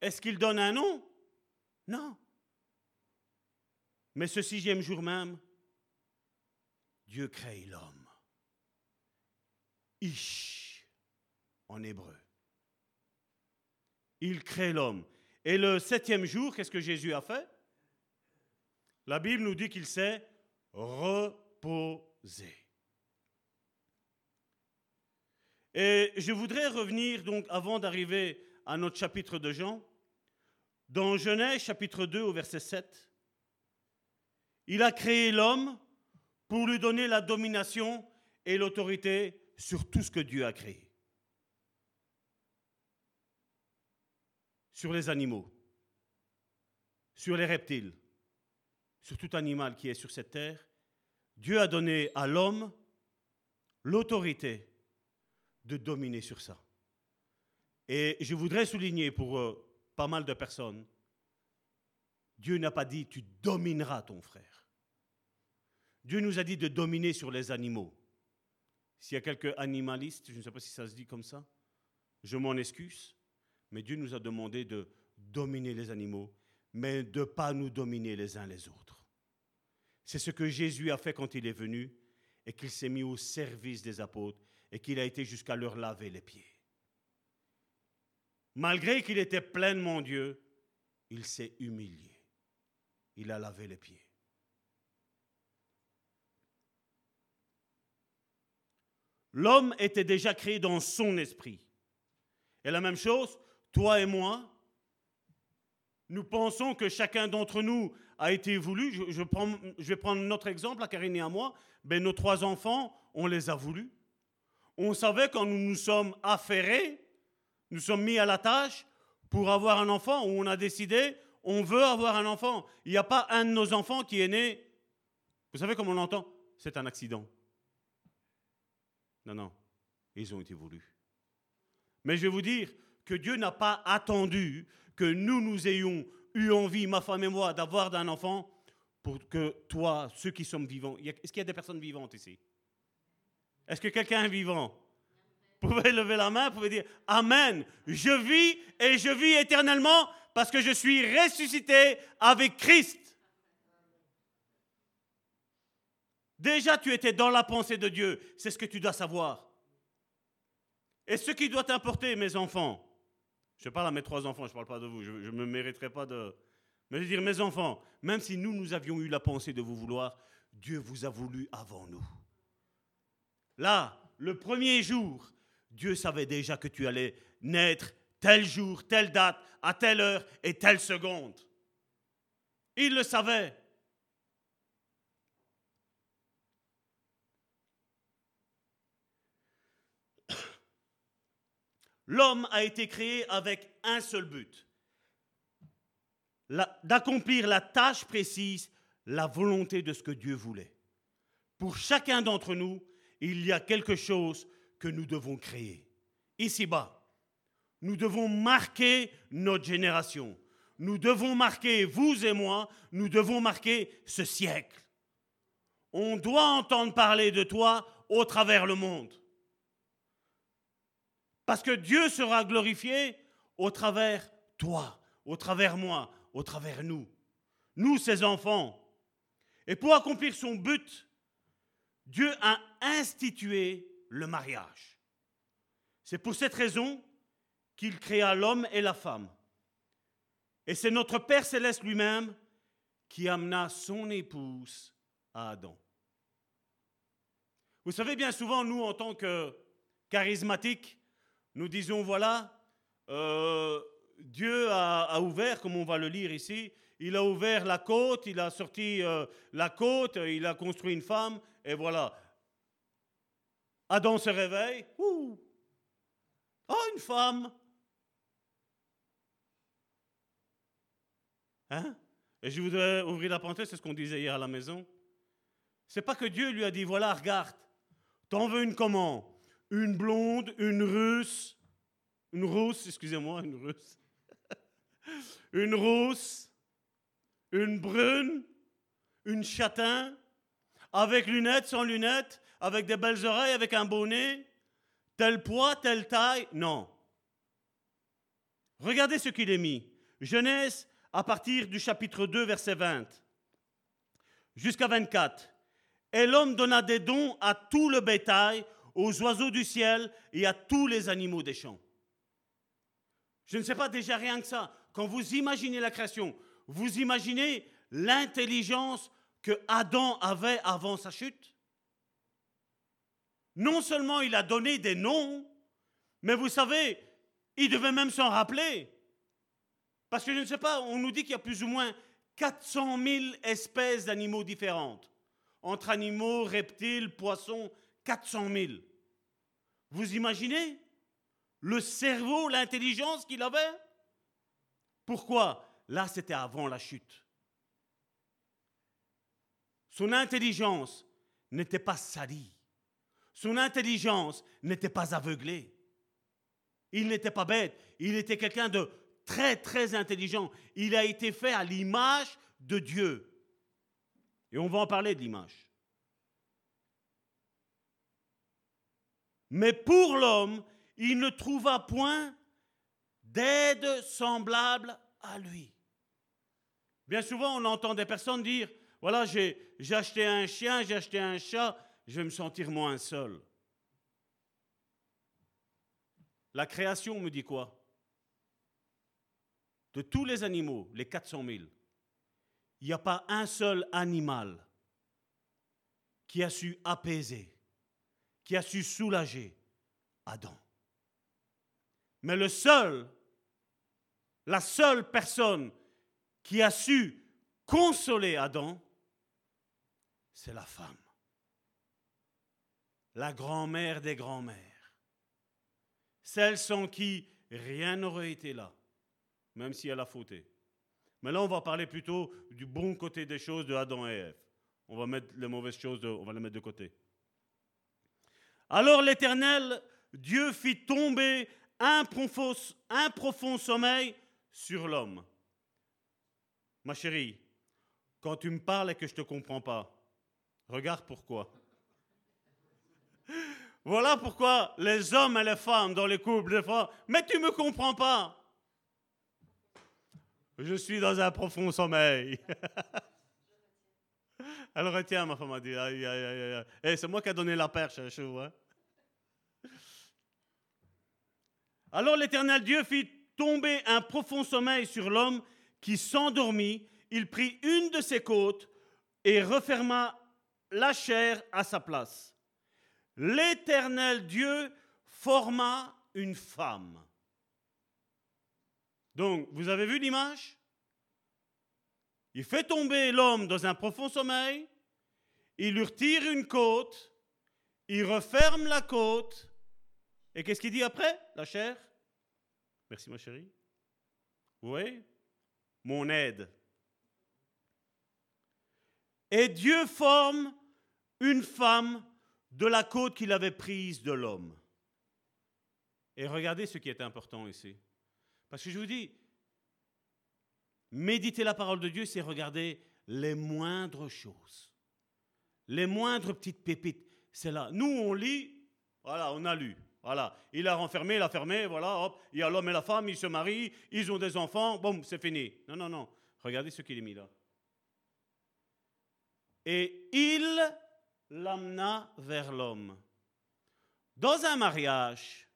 Est-ce qu'il donne un nom? Non. Mais ce sixième jour même, Dieu crée l'homme. Ish, en hébreu. Il crée l'homme. Et le septième jour, qu'est-ce que Jésus a fait? La Bible nous dit qu'il s'est reposé. Et je voudrais revenir donc avant d'arriver à notre chapitre de Jean, dans Genèse chapitre 2 au verset 7. Il a créé l'homme pour lui donner la domination et l'autorité sur tout ce que Dieu a créé. Sur les animaux, sur les reptiles, sur tout animal qui est sur cette terre, Dieu a donné à l'homme l'autorité de dominer sur ça. Et je voudrais souligner pour euh, pas mal de personnes, Dieu n'a pas dit tu domineras ton frère. Dieu nous a dit de dominer sur les animaux. S'il y a quelques animalistes, je ne sais pas si ça se dit comme ça, je m'en excuse, mais Dieu nous a demandé de dominer les animaux, mais de ne pas nous dominer les uns les autres. C'est ce que Jésus a fait quand il est venu et qu'il s'est mis au service des apôtres et qu'il a été jusqu'à leur laver les pieds. Malgré qu'il était pleinement Dieu, il s'est humilié. Il a lavé les pieds. L'homme était déjà créé dans son esprit. Et la même chose, toi et moi, nous pensons que chacun d'entre nous a été voulu. Je, vais prendre notre exemple, à Karine et à moi. Ben, nos trois enfants, on les a voulus. On savait quand nous nous sommes affairés, nous sommes mis à la tâche pour avoir un enfant, où on a décidé, on veut avoir un enfant. Il n'y a pas un de nos enfants qui est né. Vous savez comment on entend C'est un accident. Non, non, ils ont été voulus. Mais je vais vous dire que Dieu n'a pas attendu que nous, nous ayons eu envie, ma femme et moi, d'avoir un enfant pour que toi, ceux qui sommes vivants, est-ce qu'il y a des personnes vivantes ici? Est-ce que quelqu'un est vivant? Vous pouvez lever la main, vous pouvez dire Amen. Je vis et je vis éternellement parce que je suis ressuscité avec Christ. Déjà, tu étais dans la pensée de Dieu. C'est ce que tu dois savoir. Et ce qui doit t'importer, mes enfants, je parle à mes trois enfants, je ne parle pas de vous, je ne me mériterai pas de... Mais je veux dire, mes enfants, même si nous, nous avions eu la pensée de vous vouloir, Dieu vous a voulu avant nous. Là, le premier jour, Dieu savait déjà que tu allais naître tel jour, telle date, à telle heure et telle seconde. Il le savait. L'homme a été créé avec un seul but, d'accomplir la tâche précise, la volonté de ce que Dieu voulait. Pour chacun d'entre nous, il y a quelque chose que nous devons créer. Ici-bas, nous devons marquer notre génération. Nous devons marquer, vous et moi, nous devons marquer ce siècle. On doit entendre parler de toi au travers le monde. Parce que Dieu sera glorifié au travers toi, au travers moi, au travers nous. Nous, ses enfants. Et pour accomplir son but, Dieu a institué le mariage. C'est pour cette raison qu'il créa l'homme et la femme. Et c'est notre Père céleste lui-même qui amena son épouse à Adam. Vous savez, bien souvent, nous, en tant que charismatiques, nous disons, voilà, euh, Dieu a, ouvert, comme on va le lire ici, il a ouvert la côte, il a sorti euh, la côte, il a construit une femme, et voilà. Adam se réveille, ouh, oh, une femme. Hein? Et je voudrais ouvrir la parenthèse, c'est ce qu'on disait hier à la maison. C'est pas que Dieu lui a dit, voilà, regarde, t'en veux une comment? Une blonde, une russe, une rousse, excusez-moi, une russe, une rousse, une brune, une châtain, avec lunettes, sans lunettes, avec des belles oreilles, avec un bonnet, tel poids, telle taille. Non. Regardez ce qu'il est mis. Genèse à partir du chapitre 2, verset 20 jusqu'à 24. Et l'homme donna des dons à tout le bétail, aux oiseaux du ciel et à tous les animaux des champs. Je ne sais pas déjà rien que ça. Quand vous imaginez la création, vous imaginez l'intelligence que Adam avait avant sa chute Non seulement il a donné des noms, mais vous savez, il devait même s'en rappeler. Parce que je ne sais pas, on nous dit qu'il y a plus ou moins 400 000 espèces d'animaux différentes, entre animaux, reptiles, poissons, 400 000. Vous imaginez le cerveau, l'intelligence qu'il avait? Pourquoi? Là, c'était avant la chute. Son intelligence n'était pas salie. Son intelligence n'était pas aveuglée. Il n'était pas bête. Il était quelqu'un de très, très intelligent. Il a été fait à l'image de Dieu. Et on va en parler de l'image. Mais pour l'homme, il ne trouva point d'aide semblable à lui. Bien souvent, on entend des personnes dire, voilà, j'ai acheté un chien, j'ai acheté un chat, je vais me sentir moins seul. La création me dit quoi? De tous les animaux, les 400 000, il n'y a pas un seul animal qui a su apaiser qui a su soulager Adam. Mais le seul, la seule personne qui a su consoler Adam, c'est la femme. La grand-mère des grands-mères. Celle sans qui rien n'aurait été là, même si elle a fauté. Mais là, on va parler plutôt du bon côté des choses de Adam et Ève. On va mettre les mauvaises choses, on va les mettre de côté. Alors l'Éternel, Dieu fit tomber un profond, sommeil sur l'homme. Ma chérie, quand tu me parles et que je ne te comprends pas, regarde pourquoi. Voilà pourquoi les hommes et les femmes dans les couples, des fois, mais tu ne me comprends pas. Je suis dans un profond sommeil. Elle retient, ma femme a dit. Aïe, aïe, aïe, eh, c'est moi qui ai donné la perche, hein, chou. Hein? Alors l'Éternel Dieu fit tomber un profond sommeil sur l'homme qui s'endormit, il prit une de ses côtes et referma la chair à sa place. L'Éternel Dieu forma une femme. Donc, vous avez vu l'image? Il fait tomber l'homme dans un profond sommeil, il lui retire une côte, il referme la côte, et qu'est-ce qu'il dit après La chair? Merci ma chérie. Vous voyez? Mon aide. Et Dieu forme une femme de la côte qu'il avait prise de l'homme. Et regardez ce qui est important ici. Parce que je vous dis, méditer la parole de Dieu, c'est regarder les moindres choses. Les moindres petites pépites. C'est là. Nous, on lit, voilà, on a lu. Voilà, il a renfermé, il a fermé, voilà, hop, il y a l'homme et la femme, ils se marient, ils ont des enfants, boum, c'est fini. Non, non, non. Regardez ce qu'il est mis là. Et il l'amena vers l'homme. Dans un mariage,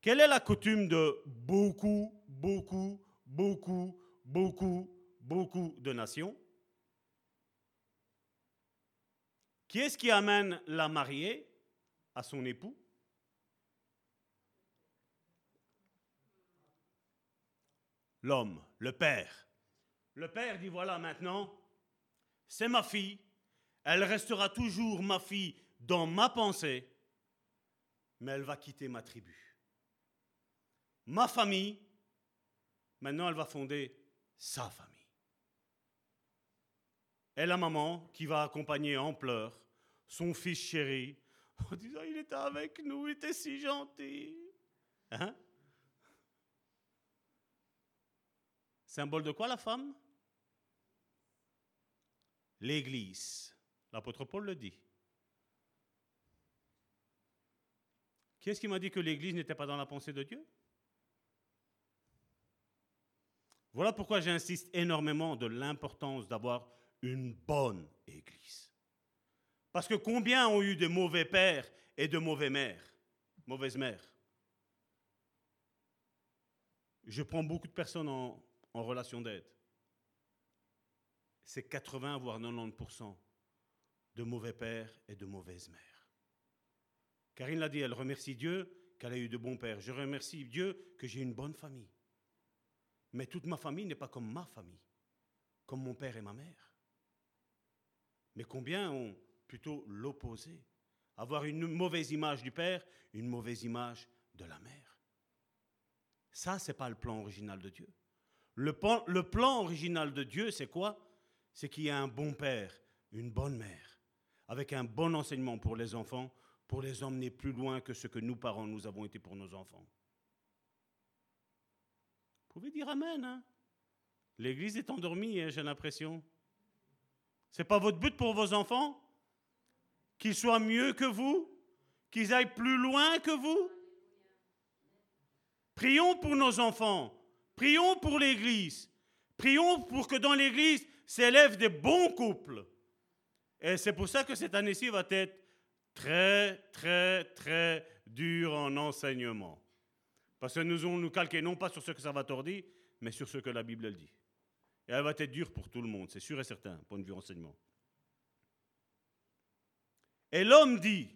quelle est la coutume de beaucoup, beaucoup, beaucoup, beaucoup, beaucoup de nations Qui est-ce qui amène la mariée à son époux? L'homme, le père. Le père dit, voilà maintenant, c'est ma fille, elle restera toujours ma fille dans ma pensée, mais elle va quitter ma tribu. Ma famille, maintenant elle va fonder sa famille. Et la maman qui va accompagner en pleurs son fils chéri en disant il était avec nous, il était si gentil. Hein? Symbole de quoi la femme? L'Église. L'apôtre Paul le dit. Qui est-ce qui m'a dit que l'Église n'était pas dans la pensée de Dieu? Voilà pourquoi j'insiste énormément de l'importance d'avoir une bonne Église. Parce que combien ont eu de mauvais pères et de mauvais mères, mauvaises mères? Je prends beaucoup de personnes en, relation d'aide. C'est 80 voire 90% de mauvais pères et de mauvaises mères. Karine l'a dit, elle remercie Dieu qu'elle a eu de bons pères. Je remercie Dieu que j'ai une bonne famille. Mais toute ma famille n'est pas comme ma famille, comme mon père et ma mère. Mais combien ont plutôt l'opposé Avoir une mauvaise image du père, une mauvaise image de la mère. Ça, ce n'est pas le plan original de Dieu. Le plan, original de Dieu, c'est quoi? C'est qu'il y a un bon père, une bonne mère, avec un bon enseignement pour les enfants, pour les emmener plus loin que ce que nous, parents, nous avons été pour nos enfants. Pouvez dire Amen. Hein L'Église est endormie, hein, j'ai l'impression. Ce n'est pas votre but pour vos enfants? Qu'ils soient mieux que vous? Qu'ils aillent plus loin que vous? Prions pour nos enfants. Prions pour l'Église. Prions pour que dans l'Église s'élèvent des bons couples. Et c'est pour ça que cette année-ci va être très, très, très dure en enseignement. Parce que nous allons nous calquer non pas sur ce que ça va tordir, mais sur ce que la Bible dit. Et elle va être dure pour tout le monde, c'est sûr et certain, point de vue enseignement. Et l'homme dit,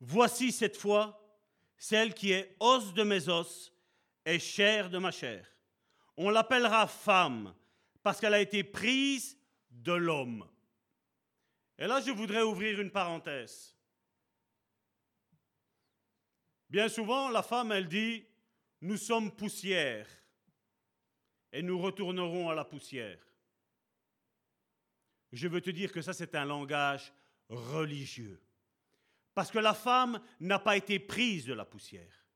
voici cette fois celle qui est os de mes os et chair de ma chair. On l'appellera femme parce qu'elle a été prise de l'homme. Et là, je voudrais ouvrir une parenthèse. Bien souvent, la femme, elle dit, nous sommes poussière et nous retournerons à la poussière. Je veux te dire que ça, c'est un langage religieux. Parce que la femme n'a pas été prise de la poussière.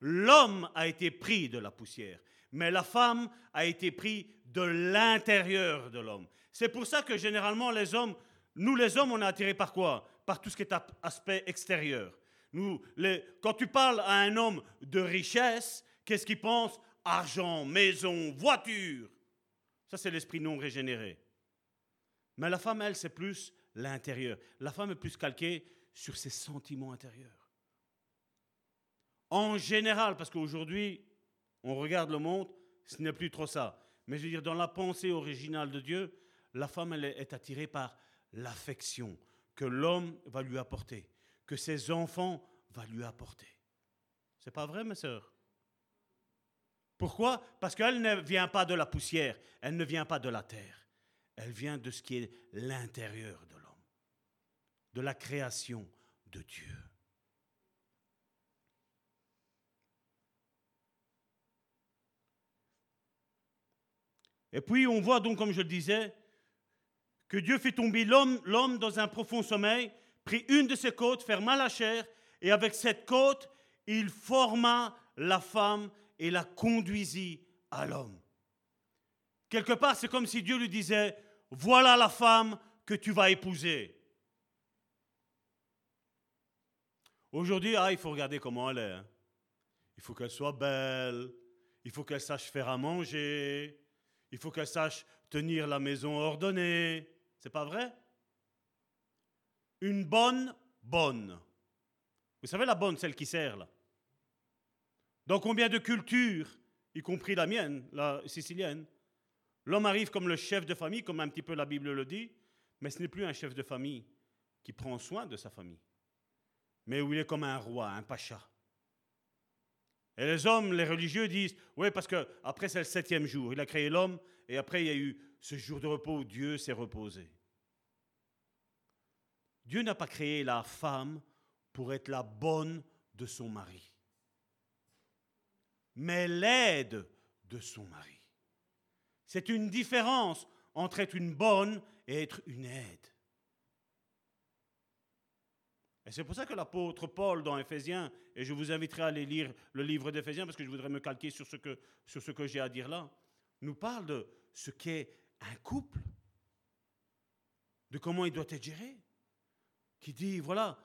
L'homme a été pris de la poussière. Mais la femme a été prise de l'intérieur de l'homme. C'est pour ça que généralement les hommes, nous les hommes, on est attirés par quoi? Par tout ce qui est aspect extérieur. Quand tu parles à un homme de richesse, qu'est-ce qu'il pense? Argent, maison, voiture. Ça, c'est l'esprit non régénéré. Mais la femme, elle, c'est plus l'intérieur. La femme est plus calquée sur ses sentiments intérieurs. En général, parce qu'aujourd'hui, on regarde le monde, ce n'est plus trop ça. Mais je veux dire, dans la pensée originale de Dieu, la femme, elle est attirée par l'affection que l'homme va lui apporter, que ses enfants vont lui apporter. C'est pas vrai, mes sœurs? Pourquoi? Parce qu'elle ne vient pas de la poussière, elle ne vient pas de la terre. Elle vient de ce qui est l'intérieur de l'homme, de la création de Dieu. Et puis on voit donc, comme je le disais, que Dieu fit tomber l'homme dans un profond sommeil, prit une de ses côtes, ferma la chair, et avec cette côte, il forma la femme et la conduisit à l'homme. Quelque part, c'est comme si Dieu lui disait, voilà la femme que tu vas épouser. Aujourd'hui, ah, il faut regarder comment elle est. Hein. Il faut qu'elle soit belle, il faut qu'elle sache faire à manger, il faut qu'elle sache tenir la maison ordonnée. C'est pas vrai? Une bonne bonne. Vous savez la bonne, celle qui sert là. Dans combien de cultures, y compris la mienne, la sicilienne, l'homme arrive comme le chef de famille, comme un petit peu la Bible le dit, mais ce n'est plus un chef de famille qui prend soin de sa famille, mais où il est comme un roi, un pacha. Et les hommes, les religieux disent, oui, parce que après c'est le septième jour, il a créé l'homme, et après il y a eu ce jour de repos où Dieu s'est reposé. Dieu n'a pas créé la femme pour être la bonne de son mari, mais l'aide de son mari. C'est une différence entre être une bonne et être une aide. Et c'est pour ça que l'apôtre Paul dans Éphésiens, et je vous inviterai à aller lire le livre d'Éphésiens parce que je voudrais me calquer sur ce que, sur ce que j'ai à dire là, nous parle de ce qu'est un couple, de comment il doit être géré, qui dit, voilà,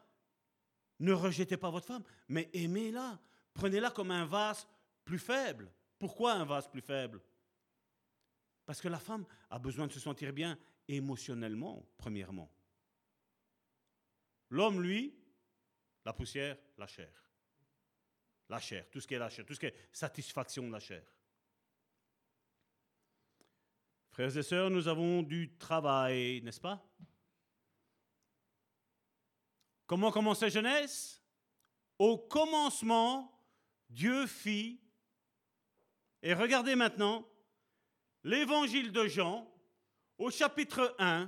ne rejetez pas votre femme, mais aimez-la, prenez-la comme un vase plus faible. Pourquoi un vase plus faible? Parce que la femme a besoin de se sentir bien émotionnellement, premièrement. L'homme, lui, la poussière, la chair. La chair, tout ce qui est la chair, tout ce qui est satisfaction de la chair. Frères et sœurs, nous avons du travail, n'est-ce pas? Comment commençait Genèse Au commencement, Dieu fit, et regardez maintenant, l'évangile de Jean, au chapitre 1,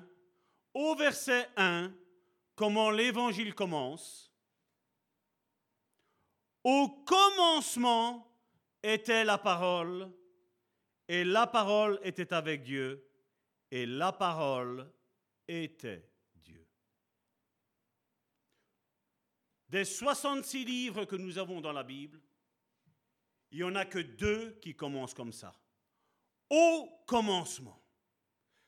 au verset 1, comment l'évangile commence. Au commencement était la parole, et la parole était avec Dieu, et la parole était Dieu. Des 66 livres que nous avons dans la Bible, il n'y en a que deux qui commencent comme ça. Au commencement.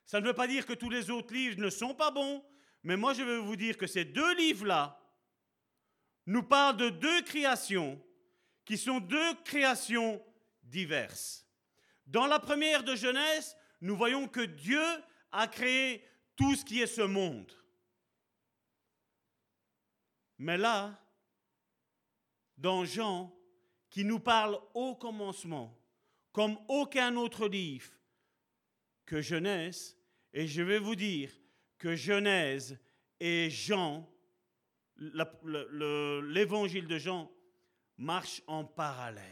Ça ne veut pas dire que tous les autres livres ne sont pas bons, mais moi, je veux vous dire que ces deux livres-là nous parlent de deux créations qui sont deux créations diverses. Dans la première de Genèse, nous voyons que Dieu a créé tout ce qui est ce monde. Mais là, dans Jean, qui nous parle au commencement, comme aucun autre livre que Genèse, et je vais vous dire, que Genèse et Jean, l'évangile de Jean, marchent en parallèle.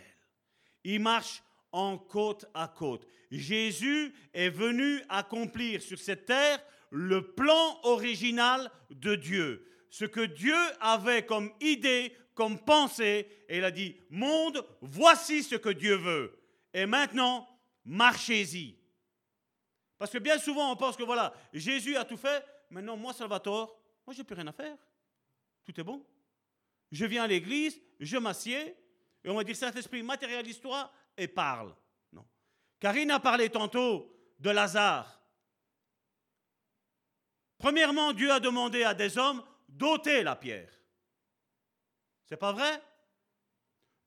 Ils marchent en côte à côte. Jésus est venu accomplir sur cette terre le plan original de Dieu. Ce que Dieu avait comme idée, comme pensée, et il a dit, monde, voici ce que Dieu veut. Et maintenant, marchez-y. Parce que bien souvent, on pense que voilà, Jésus a tout fait, maintenant, moi, Salvatore, moi, j'ai plus rien à faire. Tout est bon. Je viens à l'église, je m'assieds, et on va dire Saint-Esprit, matérialise-toi et parle. Non. Karine a parlé tantôt de Lazare. Premièrement, Dieu a demandé à des hommes d'ôter la pierre. C'est pas vrai?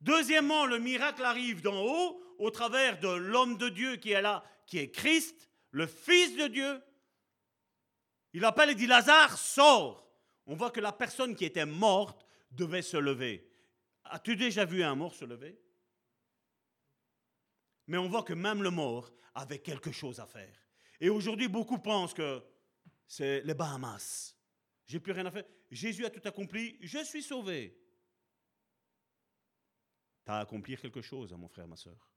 Deuxièmement, le miracle arrive d'en haut au travers de l'homme de Dieu qui est là, qui est Christ, le Fils de Dieu. Il appelle et dit Lazare, sors. On voit que la personne qui était morte devait se lever. As-tu déjà vu un mort se lever? Mais on voit que même le mort avait quelque chose à faire. Et aujourd'hui, beaucoup pensent que c'est les Bahamas. J'ai plus rien à faire. Jésus a tout accompli. Je suis sauvé. Tu as à accomplir quelque chose, hein, mon frère, ma soeur.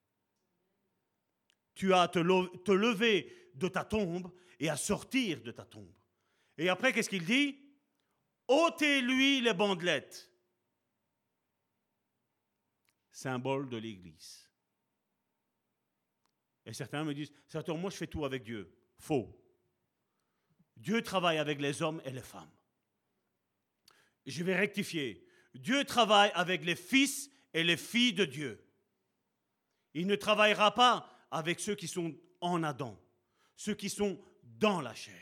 Tu as à te, te lever de ta tombe et à sortir de ta tombe. Et après, qu'est-ce qu'il dit? Ôtez-lui les bandelettes. Symbole de l'Église. Et certains me disent, Satan, moi je fais tout avec Dieu. Faux. Dieu travaille avec les hommes et les femmes. Je vais rectifier. Dieu travaille avec les fils et les filles de Dieu. Il ne travaillera pas avec ceux qui sont en Adam, ceux qui sont dans la chair.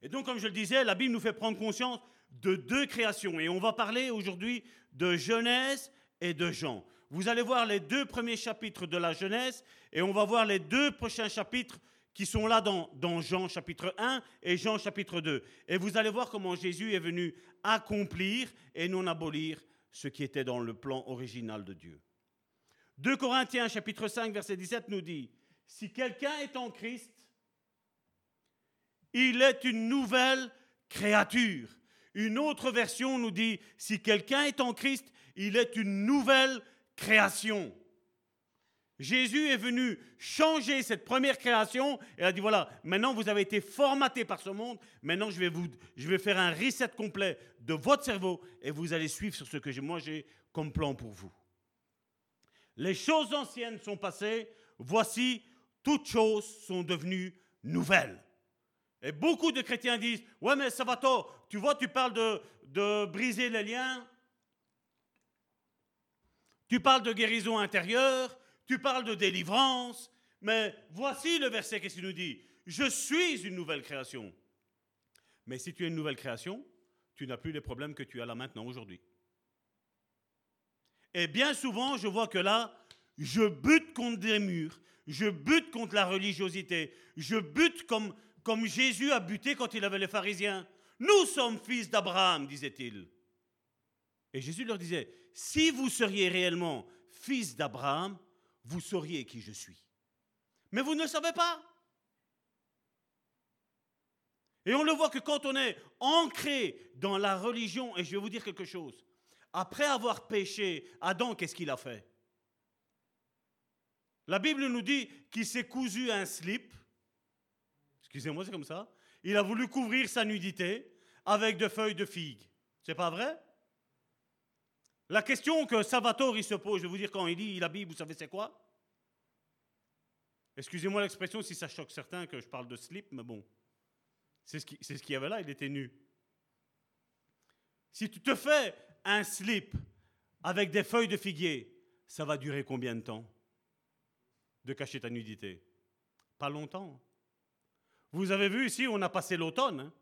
Et donc, comme je le disais, la Bible nous fait prendre conscience de deux créations. Et on va parler aujourd'hui de Genèse et de Jean. Vous allez voir les deux premiers chapitres de la Genèse et on va voir les deux prochains chapitres qui sont là dans, Jean chapitre 1 et Jean chapitre 2. Et vous allez voir comment Jésus est venu accomplir et non abolir ce qui était dans le plan original de Dieu. 2 Corinthiens chapitre 5 verset 17 nous dit, si quelqu'un est en Christ, il est une nouvelle créature. Une autre version nous dit, si quelqu'un est en Christ, il est une nouvelle création. Jésus est venu changer cette première création et a dit voilà, maintenant vous avez été formaté par ce monde, maintenant je vais, vous, je vais faire un reset complet de votre cerveau et vous allez suivre sur ce que moi j'ai comme plan pour vous. Les choses anciennes sont passées, voici, toutes choses sont devenues nouvelles. Et beaucoup de chrétiens disent, ouais mais tort, tu vois, tu parles de, de briser les liens, tu parles de guérison intérieure, tu parles de délivrance, mais voici le verset qui nous dit, je suis une nouvelle création. Mais si tu es une nouvelle création, tu n'as plus les problèmes que tu as là maintenant aujourd'hui. Et bien souvent, je vois que là, je bute contre des murs, je bute contre la religiosité, je bute comme comme Jésus a buté quand il avait les pharisiens. Nous sommes fils d'Abraham, disait-il. Et Jésus leur disait, si vous seriez réellement fils d'Abraham, vous sauriez qui je suis. Mais vous ne le savez pas. Et on le voit que quand on est ancré dans la religion, et je vais vous dire quelque chose, après avoir péché, Adam, qu'est-ce qu'il a fait? La Bible nous dit qu'il s'est cousu un slip Excusez-moi, c'est comme ça. Il a voulu couvrir sa nudité avec des feuilles de figue. C'est pas vrai? La question que Salvatore se pose, je vais vous dire quand il lit la Bible, vous savez c'est quoi? Excusez-moi l'expression si ça choque certains que je parle de slip, mais bon. C'est ce qu'il y avait là, il était nu. Si tu te fais un slip avec des feuilles de figuier, ça va durer combien de temps de cacher ta nudité? Pas longtemps. Vous avez vu ici, on a passé l'automne. Hein.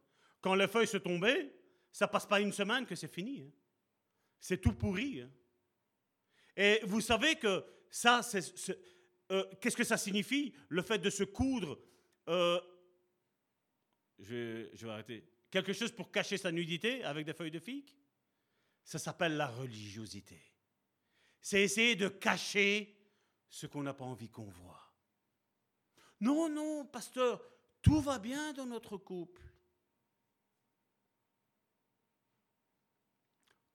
Quand les feuilles se tombaient, ça passe pas une semaine que c'est fini. Hein. C'est tout pourri. Hein. Et vous savez que ça, euh, qu'est-ce que ça signifie Le fait de se coudre, euh, je, je, vais arrêter, quelque chose pour cacher sa nudité avec des feuilles de figue? Ça s'appelle la religiosité. C'est essayer de cacher ce qu'on n'a pas envie qu'on voit. Non, non, pasteur, tout va bien dans notre couple.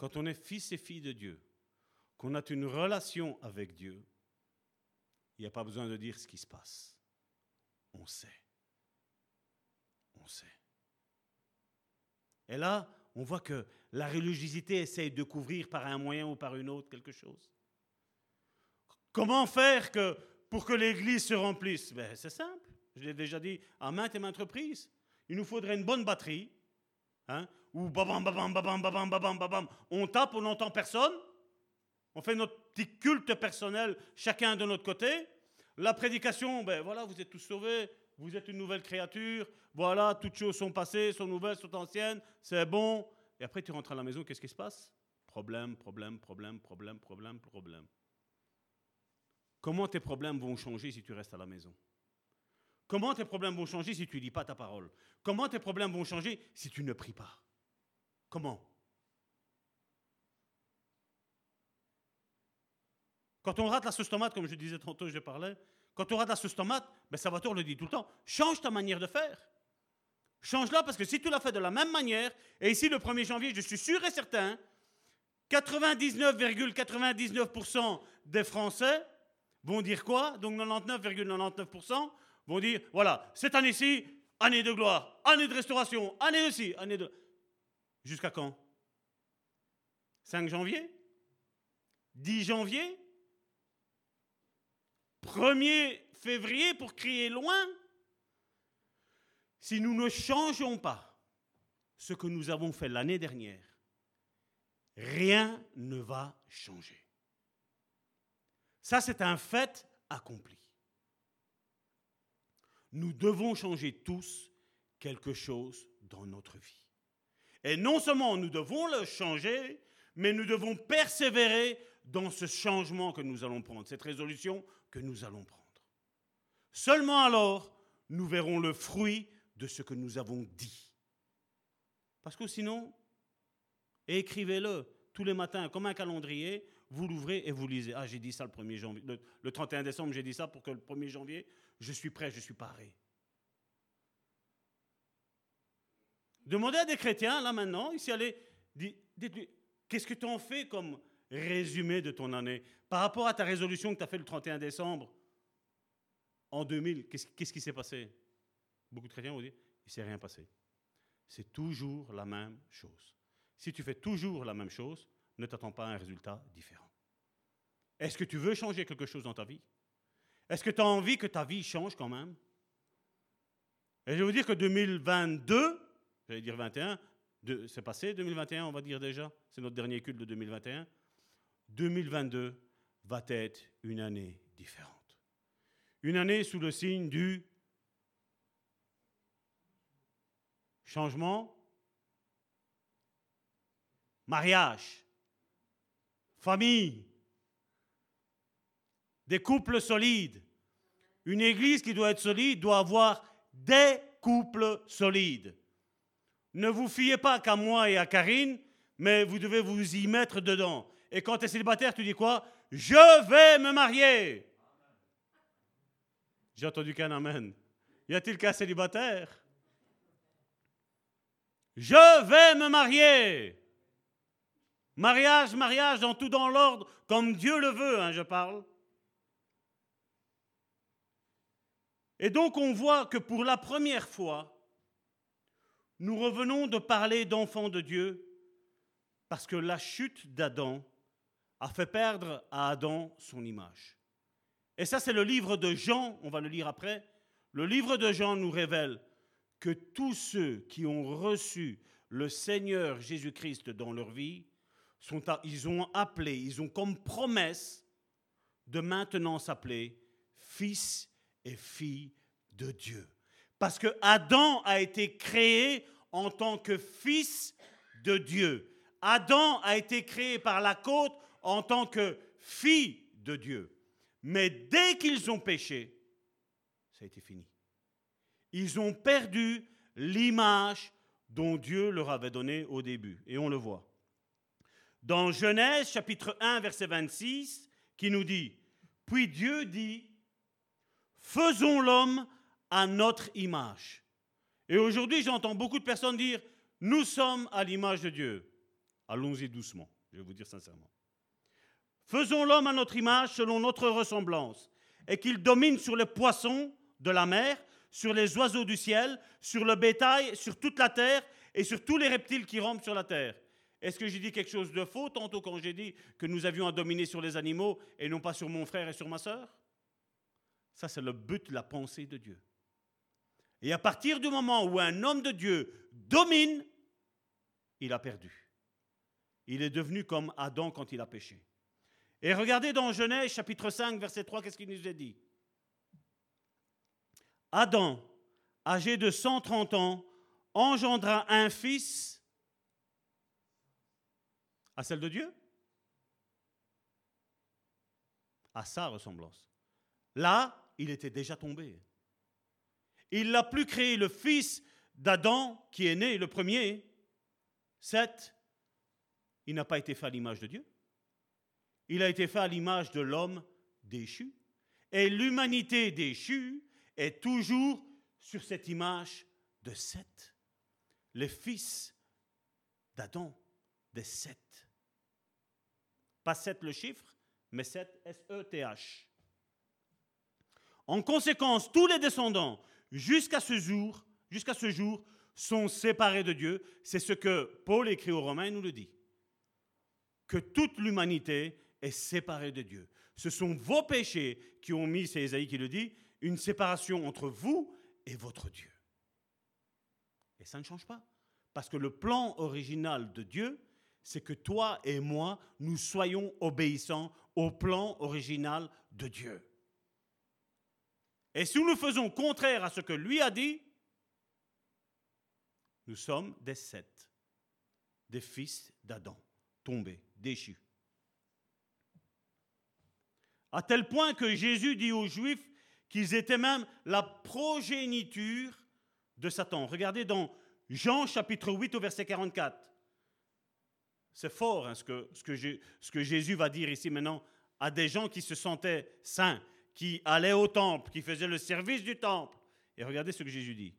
Quand on est fils et fille de Dieu, qu'on a une relation avec Dieu, il n'y a pas besoin de dire ce qui se passe. On sait. On sait. Et là, on voit que la religiosité essaye de couvrir par un moyen ou par une autre quelque chose. Comment faire que, pour que l'Église se remplisse? Ben, C'est simple. Je l'ai déjà dit à maintes et maintes reprises. Il nous faudrait une bonne batterie, hein, où babam, babam, babam, babam, babam, babam, on tape, on n'entend personne. On fait notre petit culte personnel, chacun de notre côté. La prédication, ben voilà, vous êtes tous sauvés, vous êtes une nouvelle créature, voilà, toutes choses sont passées, sont nouvelles, sont anciennes, c'est bon. Et après, tu rentres à la maison, qu'est-ce qui se passe? Problème, problème, problème, problème, problème, problème. Comment tes problèmes vont changer si tu restes à la maison? Comment tes problèmes vont changer si tu ne lis pas ta parole? Comment tes problèmes vont changer si tu ne pries pas? Comment? Quand on rate la sauce tomate, comme je disais tantôt, je parlais, quand on rate la sauce tomate, ben Salvatore le dit tout le temps, change ta manière de faire. Change-la parce que si tu l'as fait de la même manière, et ici le 1er janvier, je suis sûr et certain, 99,99% des Français vont dire quoi? Donc 99,99% vont dire, voilà, cette année-ci, année de gloire, année de restauration, année de ci, année de... Jusqu'à quand? 5 janvier? 10 janvier? 1er février pour crier loin? Si nous ne changeons pas ce que nous avons fait l'année dernière, rien ne va changer. Ça, c'est un fait accompli. Nous devons changer tous quelque chose dans notre vie. Et non seulement nous devons le changer, mais nous devons persévérer dans ce changement que nous allons prendre, cette résolution que nous allons prendre. Seulement alors, nous verrons le fruit de ce que nous avons dit. Parce que sinon, écrivez-le tous les matins comme un calendrier, vous l'ouvrez et vous lisez. Ah, j'ai dit ça le 1er janvier. Le, 31 décembre, j'ai dit ça pour que le 1er janvier, je suis prêt, je suis paré. Demandez à des chrétiens, là maintenant, ici, allez, qu'est-ce que tu en fais comme résumé de ton année? Par rapport à ta résolution que tu as fait le 31 décembre en 2000, qu'est-ce qui s'est passé? Beaucoup de chrétiens vont dire, il ne s'est rien passé. C'est toujours la même chose. Si tu fais toujours la même chose, ne t'attends pas à un résultat différent. Est-ce que tu veux changer quelque chose dans ta vie? Est-ce que tu as envie que ta vie change quand même? Et je vais vous dire que 2022, j'allais dire 21, c'est passé 2021, on va dire déjà, c'est notre dernier culte de 2021. 2022 va être une année différente. Une année sous le signe du changement, mariage, famille, des couples solides. Une église qui doit être solide doit avoir des couples solides. Ne vous fiez pas qu'à moi et à Karine, mais vous devez vous y mettre dedans. Et quand tu es célibataire, tu dis quoi? Je vais me marier. J'ai entendu qu'un amen. Y a-t-il qu'un célibataire? Je vais me marier. Mariage, mariage, dans tout dans l'ordre, comme Dieu le veut, hein, je parle. Et donc on voit que pour la première fois, nous revenons de parler d'enfants de Dieu parce que la chute d'Adam a fait perdre à Adam son image. Et ça, c'est le livre de Jean, on va le lire après. Le livre de Jean nous révèle que tous ceux qui ont reçu le Seigneur Jésus-Christ dans leur vie, ils ont appelé, ils ont comme promesse de maintenant s'appeler fils et filles de Dieu. Parce que Adam a été créé en tant que fils de Dieu. Adam a été créé par la côte en tant que fille de Dieu. Mais dès qu'ils ont péché, ça a été fini. Ils ont perdu l'image dont Dieu leur avait donnée au début. Et on le voit. Dans Genèse chapitre 1 verset 26, qui nous dit, Puis Dieu dit, Faisons l'homme à notre image. Et aujourd'hui, j'entends beaucoup de personnes dire, Nous sommes à l'image de Dieu. Allons-y doucement, je vais vous dire sincèrement. Faisons l'homme à notre image selon notre ressemblance, et qu'il domine sur les poissons de la mer, sur les oiseaux du ciel, sur le bétail, sur toute la terre et sur tous les reptiles qui rampent sur la terre. Est-ce que j'ai dit quelque chose de faux tantôt quand j'ai dit que nous avions à dominer sur les animaux et non pas sur mon frère et sur ma sœur? Ça, c'est le but la pensée de Dieu. Et à partir du moment où un homme de Dieu domine, il a perdu. Il est devenu comme Adam quand il a péché. Et regardez dans Genèse chapitre 5, verset 3, qu'est-ce qu'il nous a dit? Adam, âgé de 130 ans, engendra un fils à celle de Dieu? À sa ressemblance. Là, il était déjà tombé. Il n'a plus créé le fils d'Adam qui est né, le premier. Seth, il n'a pas été fait à l'image de Dieu. il a été fait à l'image de l'homme déchu. Et l'humanité déchue est toujours sur cette image de Seth, le fils d'Adam, des Seth. Pas Seth le chiffre, mais Seth, S-E-T-H. En conséquence, tous les descendants, jusqu'à ce jour, jusqu'à ce jour, sont séparés de Dieu. C'est ce que Paul écrit aux Romains nous le dit. Que toute l'humanité est séparée de Dieu. Ce sont vos péchés qui ont mis, c'est Isaïe qui le dit, une séparation entre vous et votre Dieu. Et ça ne change pas. Parce que le plan original de Dieu, c'est que toi et moi, nous soyons obéissants au plan original de Dieu. Et si nous faisons contraire à ce que lui a dit, nous sommes des sept, des fils d'Adam, tombés, déchus. À tel point que Jésus dit aux Juifs qu'ils étaient même la progéniture de Satan. Regardez dans Jean chapitre 8 au verset 44. C'est fort hein, ce, que, Jésus va dire ici maintenant à des gens qui se sentaient saints, qui allaient au temple, qui faisaient le service du temple. Et regardez ce que Jésus dit.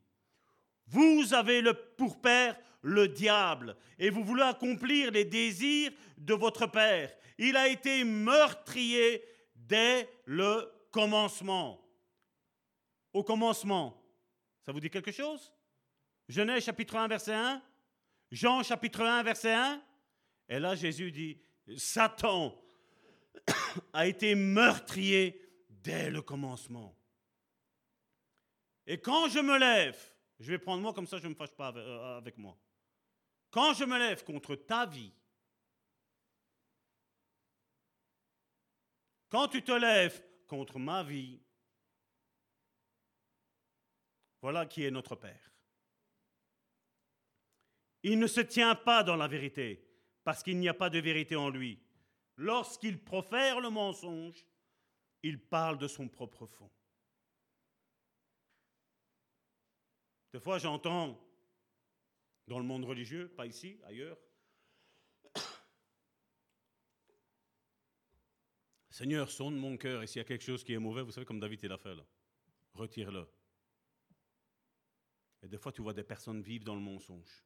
Vous avez le, pour père le diable et vous voulez accomplir les désirs de votre père. Il a été meurtrier dès le commencement. Au commencement. Ça vous dit quelque chose? Genèse chapitre 1 verset 1 Jean chapitre 1 verset 1 Et là Jésus dit, Satan a été meurtrier dès le commencement. Et quand je me lève, je vais prendre moi comme ça, je ne me fâche pas euh, avec moi. Quand je me lève contre ta vie, quand tu te lèves contre ma vie, voilà qui est notre Père. Il ne se tient pas dans la vérité, parce qu'il n'y a pas de vérité en lui. Lorsqu'il profère le mensonge, il parle de son propre fond. Des fois, j'entends dans le monde religieux, pas ici, ailleurs, Seigneur, sonde mon cœur et s'il y a quelque chose qui est mauvais, vous savez comme David l'a fait là, retire-le. Et des fois, tu vois des personnes vivre dans le mensonge.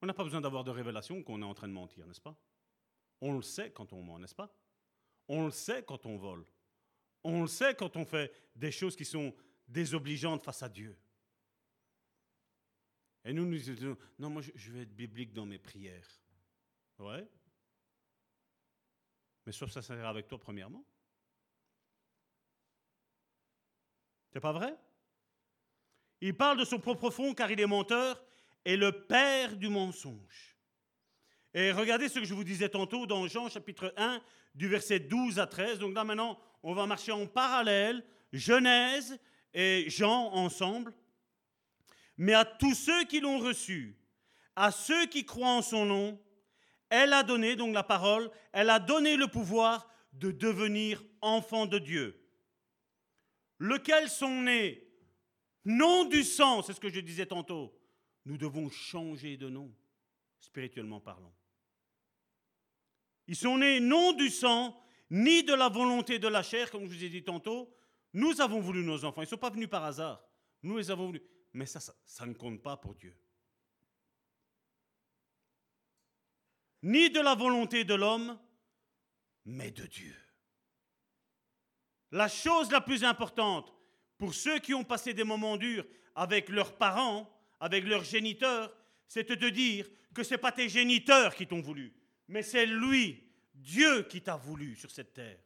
On n'a pas besoin d'avoir de révélation qu'on est en train de mentir, n'est-ce pas? On le sait quand on ment, n'est-ce pas? On le sait quand on vole. On le sait quand on fait des choses qui sont désobligeantes face à Dieu. Et nous nous disons, non, moi je vais être biblique dans mes prières. Ouais. Mais sauf ça sert avec toi premièrement. C'est pas vrai? Il parle de son propre fond car il est menteur et le père du mensonge. Et regardez ce que je vous disais tantôt dans Jean chapitre 1 du verset 12 à 13. Donc là maintenant, on va marcher en parallèle, Genèse et Jean ensemble. Mais à tous ceux qui l'ont reçu, à ceux qui croient en son nom, elle a donné, donc la parole, elle a donné le pouvoir de devenir enfants de Dieu, lequel sont nés? Non du sang, c'est ce que je disais tantôt, nous devons changer de nom, spirituellement parlant. Ils sont nés non du sang, ni de la volonté de la chair, comme je vous ai dit tantôt. Nous avons voulu nos enfants. Ils ne sont pas venus par hasard. Nous les avons voulu. Mais ça, ça, ne compte pas pour Dieu. Ni de la volonté de l'homme, mais de Dieu. La chose la plus importante pour ceux qui ont passé des moments durs avec leurs parents, avec leurs géniteurs, c'est de te dire que ce n'est pas tes géniteurs qui t'ont voulu, mais c'est lui, Dieu, qui t'a voulu sur cette terre.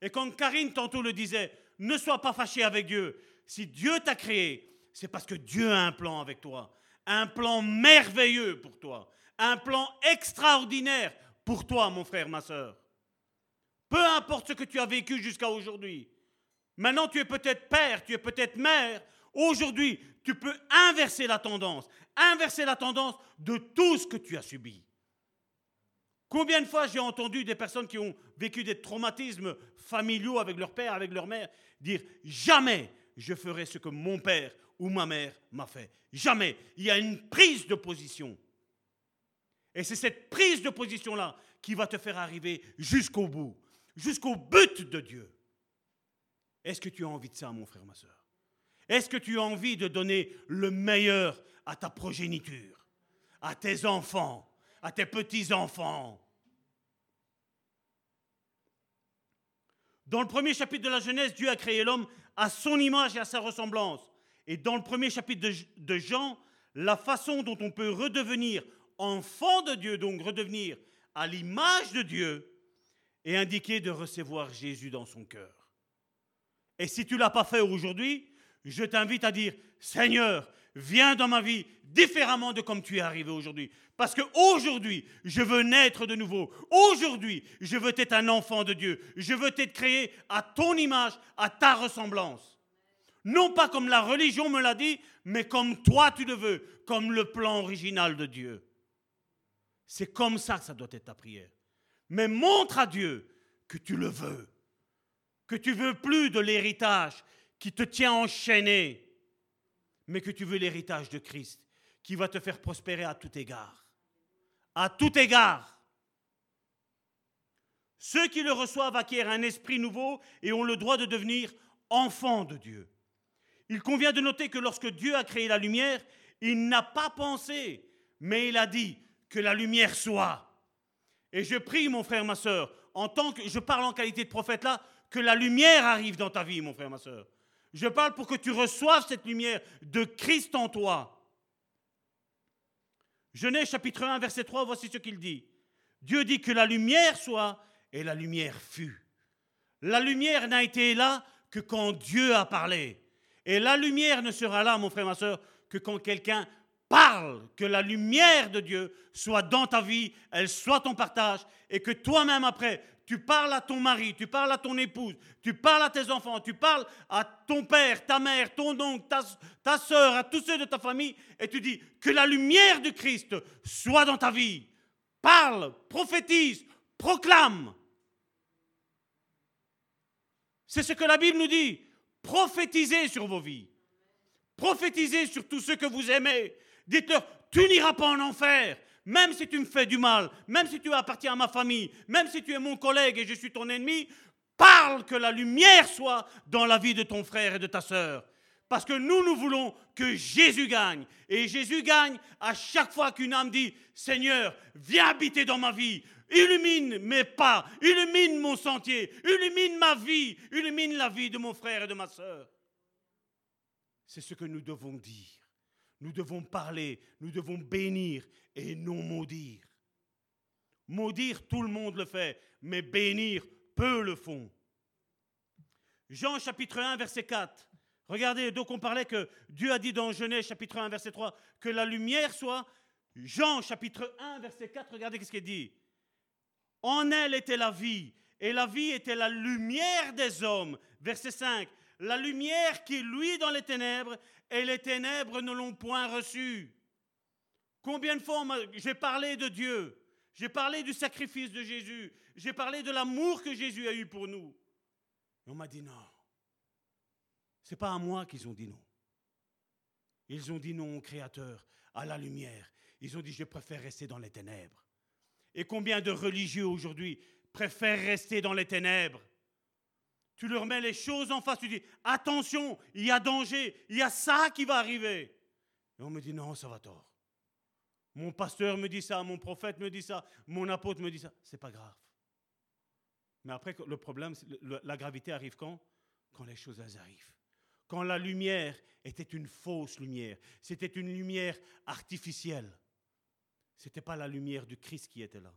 Et quand Karine tantôt le disait, ne sois pas fâché avec Dieu. Si Dieu t'a créé, c'est parce que Dieu a un plan avec toi, un plan merveilleux pour toi, un plan extraordinaire pour toi, mon frère, ma soeur. Peu importe ce que tu as vécu jusqu'à aujourd'hui. Maintenant, tu es peut-être père, tu es peut-être mère. Aujourd'hui, tu peux inverser la tendance, inverser la tendance de tout ce que tu as subi. Combien de fois j'ai entendu des personnes qui ont vécu des traumatismes familiaux avec leur père, avec leur mère, dire jamais je ferai ce que mon père ou ma mère m'a fait. Jamais. Il y a une prise de position. Et c'est cette prise de position-là qui va te faire arriver jusqu'au bout, jusqu'au but de Dieu. Est-ce que tu as envie de ça, mon frère, ma soeur Est-ce que tu as envie de donner le meilleur à ta progéniture, à tes enfants, à tes petits-enfants Dans le premier chapitre de la Genèse, Dieu a créé l'homme à son image et à sa ressemblance. Et dans le premier chapitre de, Jean, la façon dont on peut redevenir enfant de Dieu, donc redevenir à l'image de Dieu, est indiqué de recevoir Jésus dans son cœur. Et si tu l'as pas fait aujourd'hui, je t'invite à dire, Seigneur, viens dans ma vie différemment de comme tu es arrivé aujourd'hui. Parce que aujourd'hui, je veux naître de nouveau. Aujourd'hui, je veux être un enfant de Dieu. Je veux être créé à ton image, à ta ressemblance. Non pas comme la religion me l'a dit, mais comme toi tu le veux, comme le plan original de Dieu. C'est comme ça que ça doit être ta prière. Mais montre à Dieu que tu le veux, que tu veux plus de l'héritage qui te tient enchaîné, mais que tu veux l'héritage de Christ qui va te faire prospérer à tout égard. À tout égard. Ceux qui le reçoivent acquièrent un esprit nouveau et ont le droit de devenir enfants de Dieu. Il convient de noter que lorsque Dieu a créé la lumière, il n'a pas pensé, mais il a dit que la lumière soit. Et je prie, mon frère, ma soeur, en tant que je parle en qualité de prophète là, que la lumière arrive dans ta vie, mon frère, ma soeur. Je parle pour que tu reçoives cette lumière de Christ en toi. Genèse chapitre 1, verset 3, voici ce qu'il dit. Dieu dit que la lumière soit, et la lumière fut. La lumière n'a été là que quand Dieu a parlé. Et la lumière ne sera là, mon frère, ma soeur, que quand quelqu'un parle, que la lumière de Dieu soit dans ta vie, elle soit ton partage, et que toi-même après, tu parles à ton mari, tu parles à ton épouse, tu parles à tes enfants, tu parles à ton père, ta mère, ton oncle, ta, ta soeur, à tous ceux de ta famille, et tu dis que la lumière du Christ soit dans ta vie. Parle, prophétise, proclame. C'est ce que la Bible nous dit. Prophétisez sur vos vies. Prophétisez sur tous ceux que vous aimez. Dites-leur, tu n'iras pas en enfer même si tu me fais du mal, même si tu appartiens à ma famille, même si tu es mon collègue et je suis ton ennemi, parle que la lumière soit dans la vie de ton frère et de ta sœur. Parce que nous, nous voulons que Jésus gagne. Et Jésus gagne à chaque fois qu'une âme dit, Seigneur, viens habiter dans ma vie, illumine mes pas, illumine mon sentier, illumine ma vie, illumine la vie de mon frère et de ma sœur. C'est ce que nous devons dire. Nous devons parler, nous devons bénir et non maudire. Maudire, tout le monde le fait, mais bénir, peu le font. Jean chapitre 1, verset 4. Regardez, donc on parlait que Dieu a dit dans Genèse chapitre 1, verset 3, que la lumière soit. Jean chapitre 1, verset 4, regardez ce qu'il dit. En elle était la vie, et la vie était la lumière des hommes. Verset 5. La lumière qui luit dans les ténèbres, et les ténèbres ne l'ont point reçue. Combien de fois j'ai parlé de Dieu, j'ai parlé du sacrifice de Jésus, j'ai parlé de l'amour que Jésus a eu pour nous. Et on m'a dit non. Ce n'est pas à moi qu'ils ont dit non. Ils ont dit non au Créateur, à la lumière. Ils ont dit je préfère rester dans les ténèbres. Et combien de religieux aujourd'hui préfèrent rester dans les ténèbres? Tu leur mets les choses en face, tu dis, attention, il y a danger, il y a ça qui va arriver. Et on me dit, non, ça va tort. Mon pasteur me dit ça, mon prophète me dit ça, mon apôtre me dit ça. C'est pas grave. Mais après, le problème, la gravité arrive quand? Quand les choses arrivent. Quand la lumière était une fausse lumière. C'était une lumière artificielle. Ce n'était pas la lumière du Christ qui était là.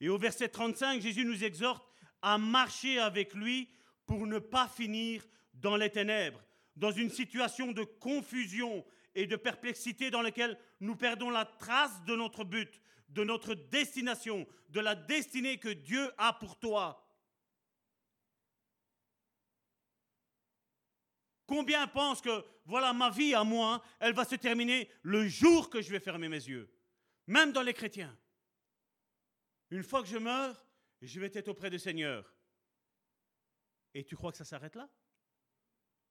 Et au verset 35, Jésus nous exhorte à marcher avec lui pour ne pas finir dans les ténèbres, dans une situation de confusion et de perplexité dans laquelle nous perdons la trace de notre but, de notre destination, de la destinée que Dieu a pour toi. Combien pensent que, voilà, ma vie à moi, elle va se terminer le jour que je vais fermer mes yeux, même dans les chrétiens. Une fois que je meurs, je vais être auprès du Seigneur. Et tu crois que ça s'arrête là?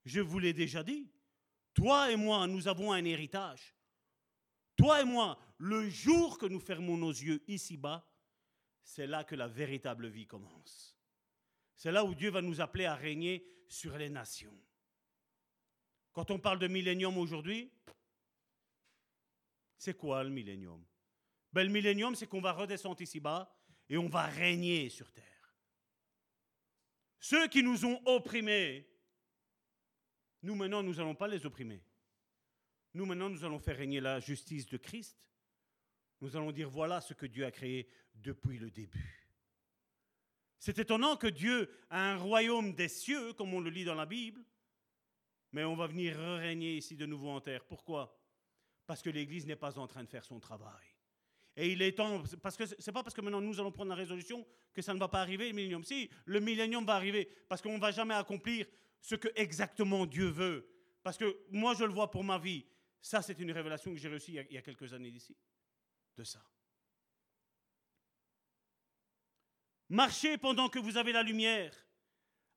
Je vous l'ai déjà dit. Toi et moi, nous avons un héritage. toi et moi, le jour que nous fermons nos yeux ici-bas, c'est là que la véritable vie commence. C'est là où Dieu va nous appeler à régner sur les nations. Quand on parle de millénium aujourd'hui, c'est quoi le millénium? Ben, Le millénium, c'est qu'on va redescendre ici-bas et on va régner sur terre. Ceux qui nous ont opprimés, nous maintenant, nous n'allons pas les opprimer. Nous maintenant, nous allons faire régner la justice de Christ. Nous allons dire, voilà ce que Dieu a créé depuis le début. C'est étonnant que Dieu a un royaume des cieux, comme on le lit dans la Bible, mais on va venir régner ici de nouveau en terre. Pourquoi? Parce que l'Église n'est pas en train de faire son travail. Et il est temps, parce que c'est pas parce que maintenant nous allons prendre la résolution que ça ne va pas arriver, le millénium. Si, le millénium va arriver, parce qu'on ne va jamais accomplir ce que exactement Dieu veut. Parce que moi, je le vois pour ma vie. Ça, c'est une révélation que j'ai reçue il y a quelques années d'ici, de ça. Marchez pendant que vous avez la lumière,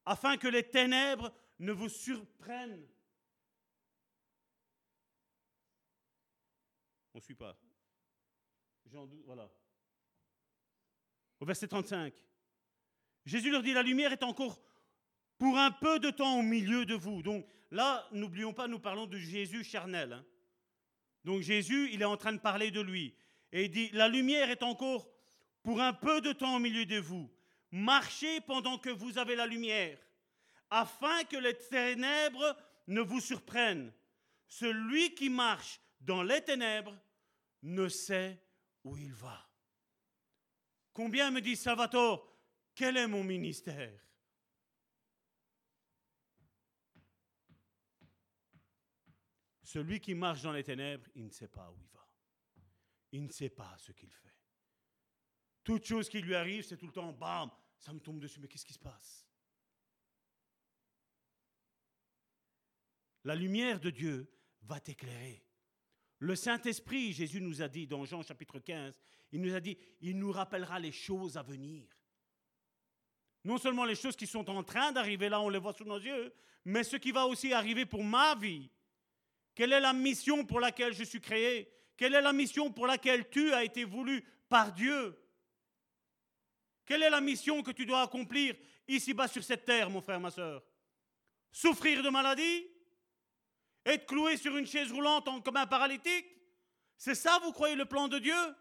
afin que les ténèbres ne vous surprennent. On ne suit pas. Jean 12, voilà. Au verset 35. Jésus leur dit, la lumière est encore pour un peu de temps au milieu de vous. Donc là, n'oublions pas, nous parlons de Jésus charnel. Hein. Donc Jésus, il est en train de parler de lui. Et il dit, la lumière est encore pour un peu de temps au milieu de vous. Marchez pendant que vous avez la lumière, afin que les ténèbres ne vous surprennent. Celui qui marche dans les ténèbres ne sait où il va. Combien me dit Salvatore, quel est mon ministère? Celui qui marche dans les ténèbres, il ne sait pas où il va. Il ne sait pas ce qu'il fait. Toute chose qui lui arrive, c'est tout le temps, bam, ça me tombe dessus, mais qu'est-ce qui se passe? La lumière de Dieu va t'éclairer. Le Saint-Esprit, Jésus nous a dit dans Jean chapitre 15, il nous a dit, il nous rappellera les choses à venir. Non seulement les choses qui sont en train d'arriver là, on les voit sous nos yeux, mais ce qui va aussi arriver pour ma vie. Quelle est la mission pour laquelle je suis créé? Quelle est la mission pour laquelle tu as été voulu par Dieu? Quelle est la mission que tu dois accomplir ici-bas sur cette terre, mon frère, ma soeur Souffrir de maladie être cloué sur une chaise roulante comme un paralytique C'est ça, vous croyez, le plan de Dieu?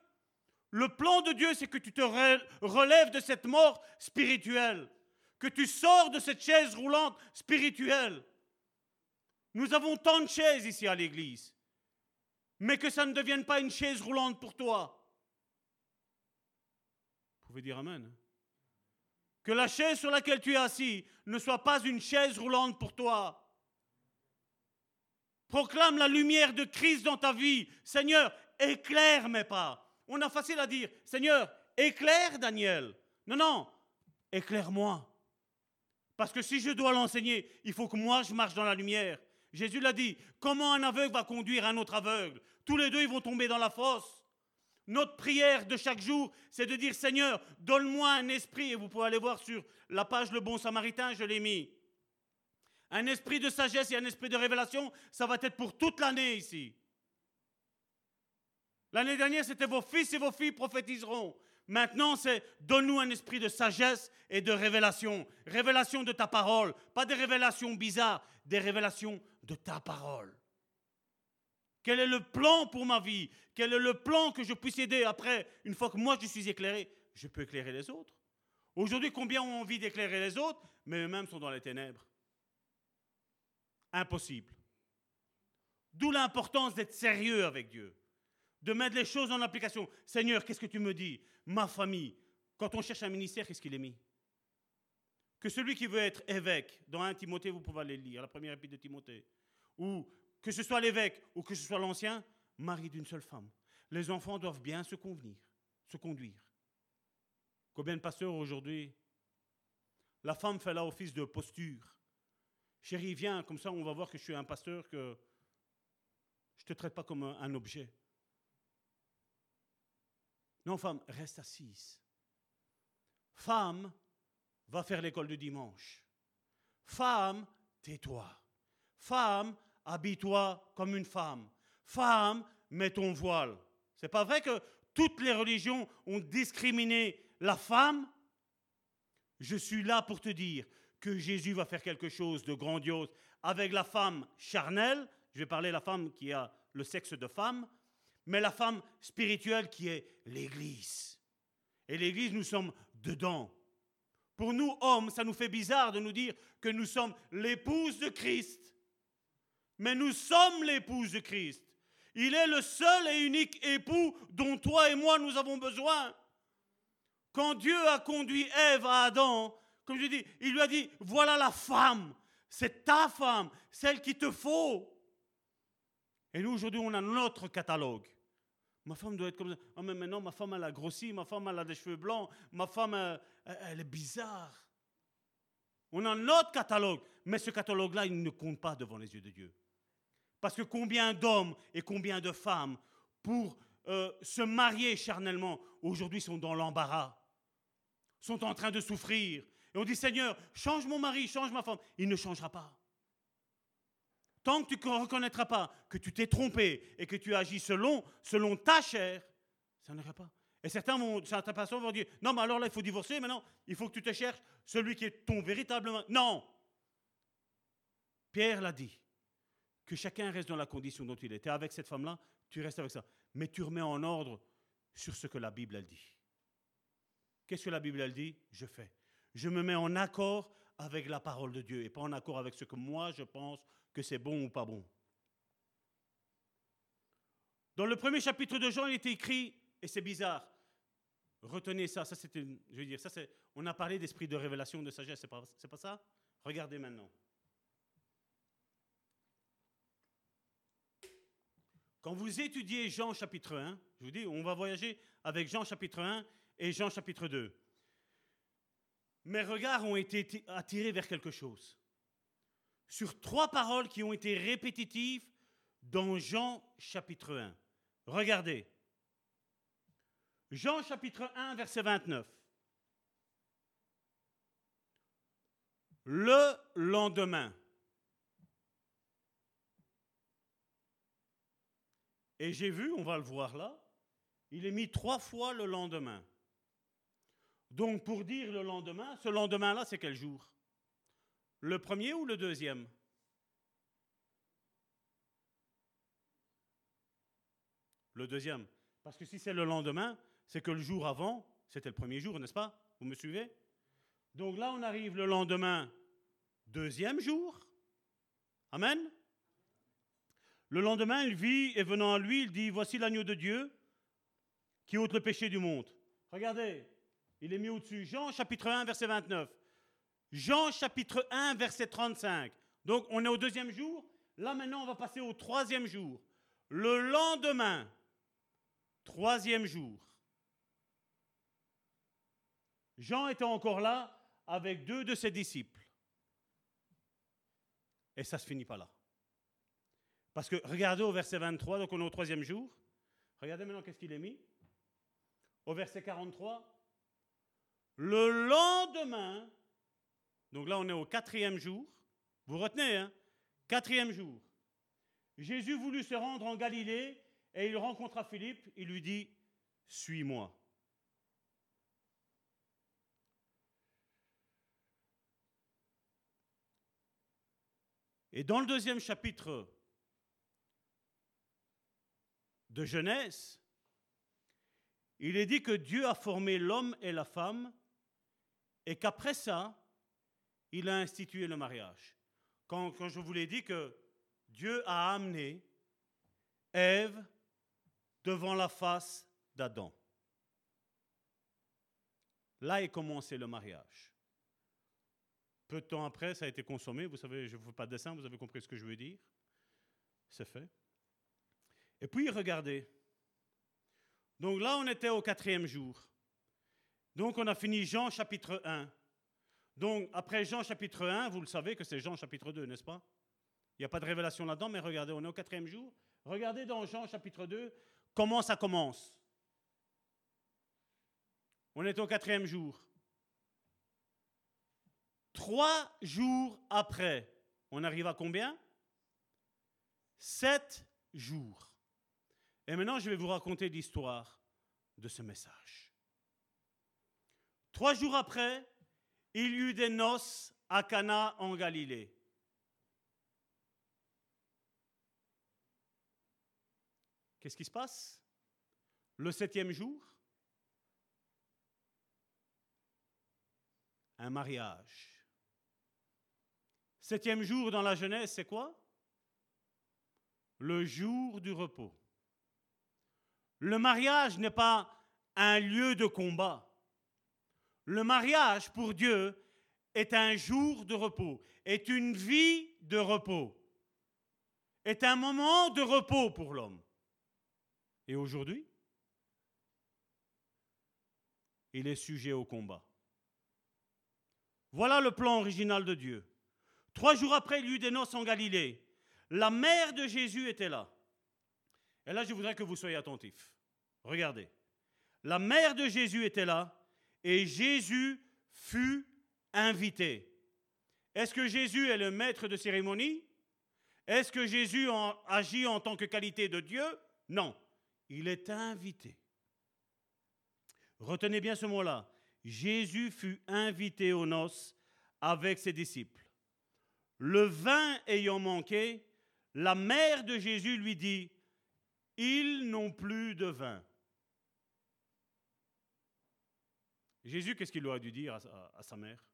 Le plan de Dieu, c'est que tu te relèves de cette mort spirituelle, que tu sors de cette chaise roulante spirituelle. Nous avons tant de chaises ici à l'église, mais que ça ne devienne pas une chaise roulante pour toi. Vous pouvez dire Amen. Que la chaise sur laquelle tu es assis ne soit pas une chaise roulante pour toi, Proclame la lumière de Christ dans ta vie. Seigneur, éclaire mes pas. On a facile à dire, Seigneur, éclaire Daniel. Non, non, éclaire-moi. Parce que si je dois l'enseigner, il faut que moi je marche dans la lumière. Jésus l'a dit, comment un aveugle va conduire un autre aveugle? Tous les deux, ils vont tomber dans la fosse. Notre prière de chaque jour, c'est de dire, Seigneur, donne-moi un esprit. Et vous pouvez aller voir sur la page Le Bon Samaritain, je l'ai mis. Un esprit de sagesse et un esprit de révélation, ça va être pour toute l'année ici. L'année dernière, c'était vos fils et vos filles prophétiseront. Maintenant, c'est donne-nous un esprit de sagesse et de révélation. Révélation de ta parole. Pas des révélations bizarres, des révélations de ta parole. Quel est le plan pour ma vie? Quel est le plan que je puisse aider après, une fois que moi je suis éclairé? Je peux éclairer les autres. Aujourd'hui, combien ont envie d'éclairer les autres, mais eux-mêmes sont dans les ténèbres impossible. D'où l'importance d'être sérieux avec Dieu, de mettre les choses en application. Seigneur, qu'est-ce que tu me dis? Ma famille, quand on cherche un ministère, qu'est-ce qu'il est mis? Que celui qui veut être évêque, dans un Timothée, vous pouvez aller lire, la première épître de Timothée, ou que ce soit l'évêque ou que ce soit l'ancien, mari d'une seule femme. Les enfants doivent bien se convenir, se conduire. Combien de pasteurs aujourd'hui? La femme fait là office de posture. Chérie, viens, comme ça on va voir que je suis un pasteur, que je ne te traite pas comme un, objet. Non, femme, reste assise. Femme, va faire l'école du dimanche. Femme, tais-toi. Femme, habille-toi comme une femme. Femme, mets ton voile. C'est pas vrai que toutes les religions ont discriminé la femme? Je suis là pour te dire que Jésus va faire quelque chose de grandiose avec la femme charnelle. Je vais parler de la femme qui a le sexe de femme, mais la femme spirituelle qui est l'Église. Et l'Église, nous sommes dedans. Pour nous, hommes, ça nous fait bizarre de nous dire que nous sommes l'épouse de Christ. Mais nous sommes l'épouse de Christ. Il est le seul et unique époux dont toi et moi nous avons besoin. Quand Dieu a conduit Ève à Adam, comme je dis, il lui a dit, voilà la femme, c'est ta femme, celle qu'il te faut. Et nous, aujourd'hui, on a notre catalogue. Ma femme doit être comme ça. Ah, mais maintenant, ma femme, elle a grossi, ma femme, elle a des cheveux blancs, ma femme, elle, elle est bizarre. On a notre catalogue, mais ce catalogue-là, il ne compte pas devant les yeux de Dieu. Parce que combien d'hommes et combien de femmes, pour euh, se marier charnellement, aujourd'hui sont dans l'embarras, sont en train de souffrir. Et on dit, Seigneur, change mon mari, change ma femme. Il ne changera pas. Tant que tu ne reconnaîtras pas que tu t'es trompé et que tu agis selon, selon ta chair, ça n'ira pas. Et certains vont, certaines personnes vont dire, non, mais alors là, il faut divorcer, maintenant, il faut que tu te cherches celui qui est ton véritablement... Non Pierre l'a dit que chacun reste dans la condition dont il es avec cette femme-là, tu restes avec ça. Mais tu remets en ordre sur ce que la Bible elle dit. Qu'est-ce que la Bible elle dit? Je fais. Je me mets en accord avec la parole de Dieu et pas en accord avec ce que moi je pense que c'est bon ou pas bon. Dans le premier chapitre de Jean, il était écrit, et c'est bizarre, retenez ça, ça c'était, je veux dire, ça c'est, on a parlé d'esprit de révélation, de sagesse, c'est pas, c'est pas ça? Regardez maintenant. Quand vous étudiez Jean chapitre 1, je vous dis, on va voyager avec Jean chapitre 1 et Jean chapitre 2. Mes regards ont été attirés vers quelque chose. Sur trois paroles qui ont été répétitives dans Jean chapitre 1. Regardez. Jean chapitre 1, verset 29. Le lendemain. Et j'ai vu, on va le voir là, il est mis trois fois le lendemain. Donc pour dire le lendemain, ce lendemain-là, c'est quel jour? Le premier ou le deuxième? Le deuxième. Parce que si c'est le lendemain, c'est que le jour avant, c'était le premier jour, n'est-ce pas? Vous me suivez? Donc là, on arrive le lendemain, deuxième jour. Amen? Le lendemain, il vit et venant à lui, il dit, voici l'agneau de Dieu qui ôte le péché du monde. Regardez, il est mis au-dessus. Jean chapitre 1, verset 29. Jean chapitre 1, verset 35. Donc on est au deuxième jour. Là maintenant, on va passer au troisième jour. Le lendemain, troisième jour. Jean était encore là avec deux de ses disciples. Et ça ne se finit pas là. Parce que regardez au verset 23, donc on est au troisième jour. Regardez maintenant qu'est-ce qu'il est mis. Au verset 43. Le lendemain, donc là on est au quatrième jour. Vous retenez, hein? Quatrième jour. Jésus voulut se rendre en Galilée et il rencontra Philippe. Il lui dit Suis-moi. Et dans le deuxième chapitre de Genèse, il est dit que Dieu a formé l'homme et la femme et qu'après ça, il a institué le mariage. Quand, je vous l'ai dit que Dieu a amené Ève devant la face d'Adam. Là est commencé le mariage. Peu de temps après, ça a été consommé. Vous savez, je ne vous fais pas de dessin, vous avez compris ce que je veux dire. C'est fait. Et puis regardez. Donc là, on était au quatrième jour. Donc on a fini Jean chapitre 1. Donc après Jean chapitre 1, vous le savez que c'est Jean chapitre 2, n'est-ce pas? Il n'y a pas de révélation là-dedans, mais regardez, on est au quatrième jour. Regardez dans Jean chapitre 2 comment ça commence. On est au quatrième jour. Trois jours après, on arrive à combien? Sept jours. Et maintenant, je vais vous raconter l'histoire de ce message. Trois jours après, il y eut des noces à Cana en Galilée. Qu'est-ce qui se passe? Le septième jour, un mariage. Septième jour dans la Genèse, c'est quoi? Le jour du repos. Le mariage n'est pas un lieu de combat. Le mariage, pour Dieu, est un jour de repos, est une vie de repos, est un moment de repos pour l'homme. Et aujourd'hui, il est sujet au combat. Voilà le plan original de Dieu. Trois jours après, il y eut des noces en Galilée. La mère de Jésus était là. Et là, je voudrais que vous soyez attentifs. Regardez. La mère de Jésus était là et Jésus fut invité. Est-ce que Jésus est le maître de cérémonie? Est-ce que Jésus agit en tant que qualité de Dieu? Non. Il est invité. Retenez bien ce mot-là. Jésus fut invité aux noces avec ses disciples. Le vin ayant manqué, la mère de Jésus lui dit, Ils n'ont plus de vin. Jésus, qu'est-ce qu'il aurait dû dire à, sa mère?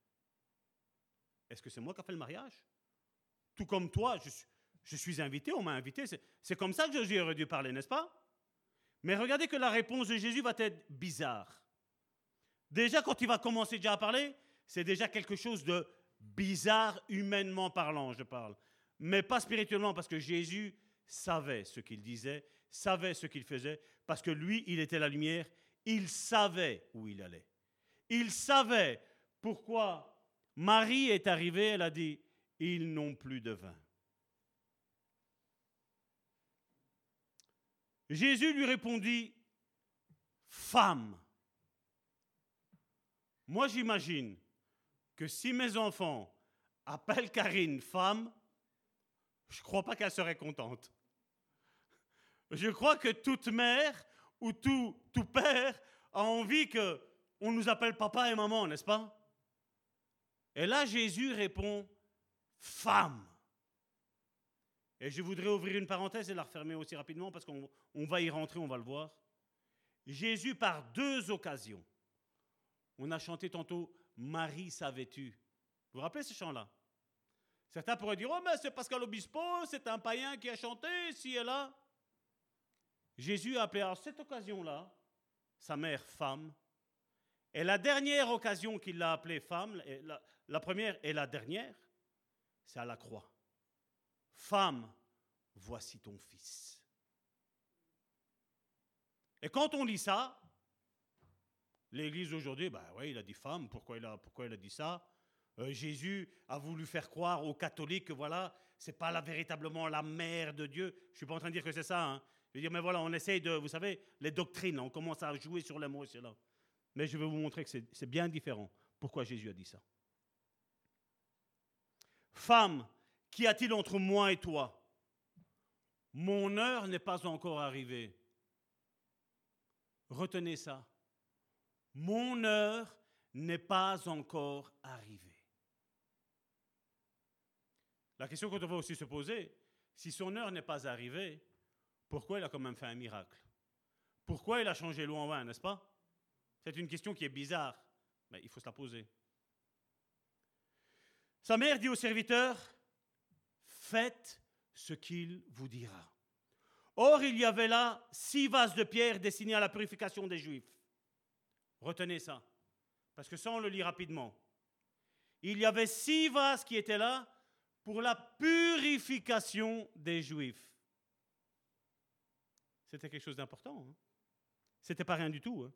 Est-ce que c'est moi qui ai fait le mariage? Tout comme toi, je, suis invité, on m'a invité. C'est comme ça que Jésus aurait dû parler, n'est-ce pas? Mais regardez que la réponse de Jésus va être bizarre. Déjà, quand il va commencer déjà à parler, c'est déjà quelque chose de bizarre, humainement parlant, je parle. Mais pas spirituellement, parce que Jésus savait ce qu'il disait, savait ce qu'il faisait, parce que lui, il était la lumière, il savait où il allait. Il savait pourquoi Marie est arrivée, elle a dit, ils n'ont plus de vin. Jésus lui répondit, femme. Moi j'imagine que si mes enfants appellent Karine femme, je ne crois pas qu'elle serait contente. Je crois que toute mère ou tout, tout père a envie que on nous appelle papa et maman, n'est-ce pas? Et là, Jésus répond, femme. Et je voudrais ouvrir une parenthèse et la refermer aussi rapidement parce qu'on va y rentrer, on va le voir. Jésus, par deux occasions, on a chanté tantôt Marie savais-tu? Vous vous rappelez ce chant-là? Certains pourraient dire Oh, mais c'est Pascal Obispo, c'est un païen qui a chanté, si et là. Jésus a appelé à cette occasion-là sa mère femme et la dernière occasion qu'il l'a appelée femme, la, première et la dernière, c'est à la croix. Femme, voici ton fils. Et quand on lit ça, l'Église aujourd'hui, ben oui, il a dit femme, pourquoi il a, pourquoi il a dit ça? Euh, Jésus a voulu faire croire aux catholiques que voilà, c'est pas la, véritablement la mère de Dieu. Je suis pas en train de dire que c'est ça. Hein. Je veux dire, mais voilà, on essaye de, vous savez, les doctrines, on commence à jouer sur les mots, c'est là. Mais je vais vous montrer que c'est bien différent. Pourquoi Jésus a dit ça? Femme, qu'y a-t-il entre moi et toi? Mon heure n'est pas encore arrivée. Retenez ça. Mon heure n'est pas encore arrivée. La question qu'on devrait aussi se poser, si son heure n'est pas arrivée, pourquoi il a quand même fait un miracle? Pourquoi il a changé l'eau en vin, n'est-ce pas? C'est une question qui est bizarre, mais il faut se la poser. Sa mère dit au serviteur, faites ce qu'il vous dira. Or, il y avait là six vases de pierre destinés à la purification des Juifs. Retenez ça, parce que ça, on le lit rapidement. Il y avait six vases qui étaient là pour la purification des Juifs. C'était quelque chose d'important. Hein? C'était pas rien du tout. Hein?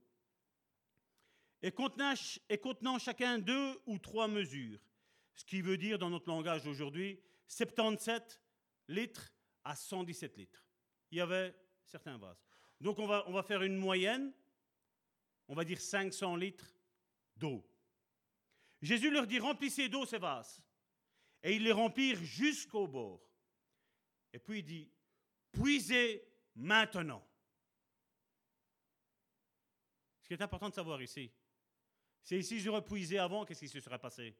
Et contenant, chacun deux ou trois mesures, ce qui veut dire dans notre langage d'aujourd'hui 77 litres à 117 litres. Il y avait certains vases. Donc on va, on va faire une moyenne, on va dire 500 litres d'eau. Jésus leur dit, remplissez d'eau ces vases. Et ils les remplirent jusqu'au bord. Et puis il dit, puisez maintenant. Ce qui est important de savoir ici, c'est si j'aurais puisé avant, qu'est-ce qui se serait passé?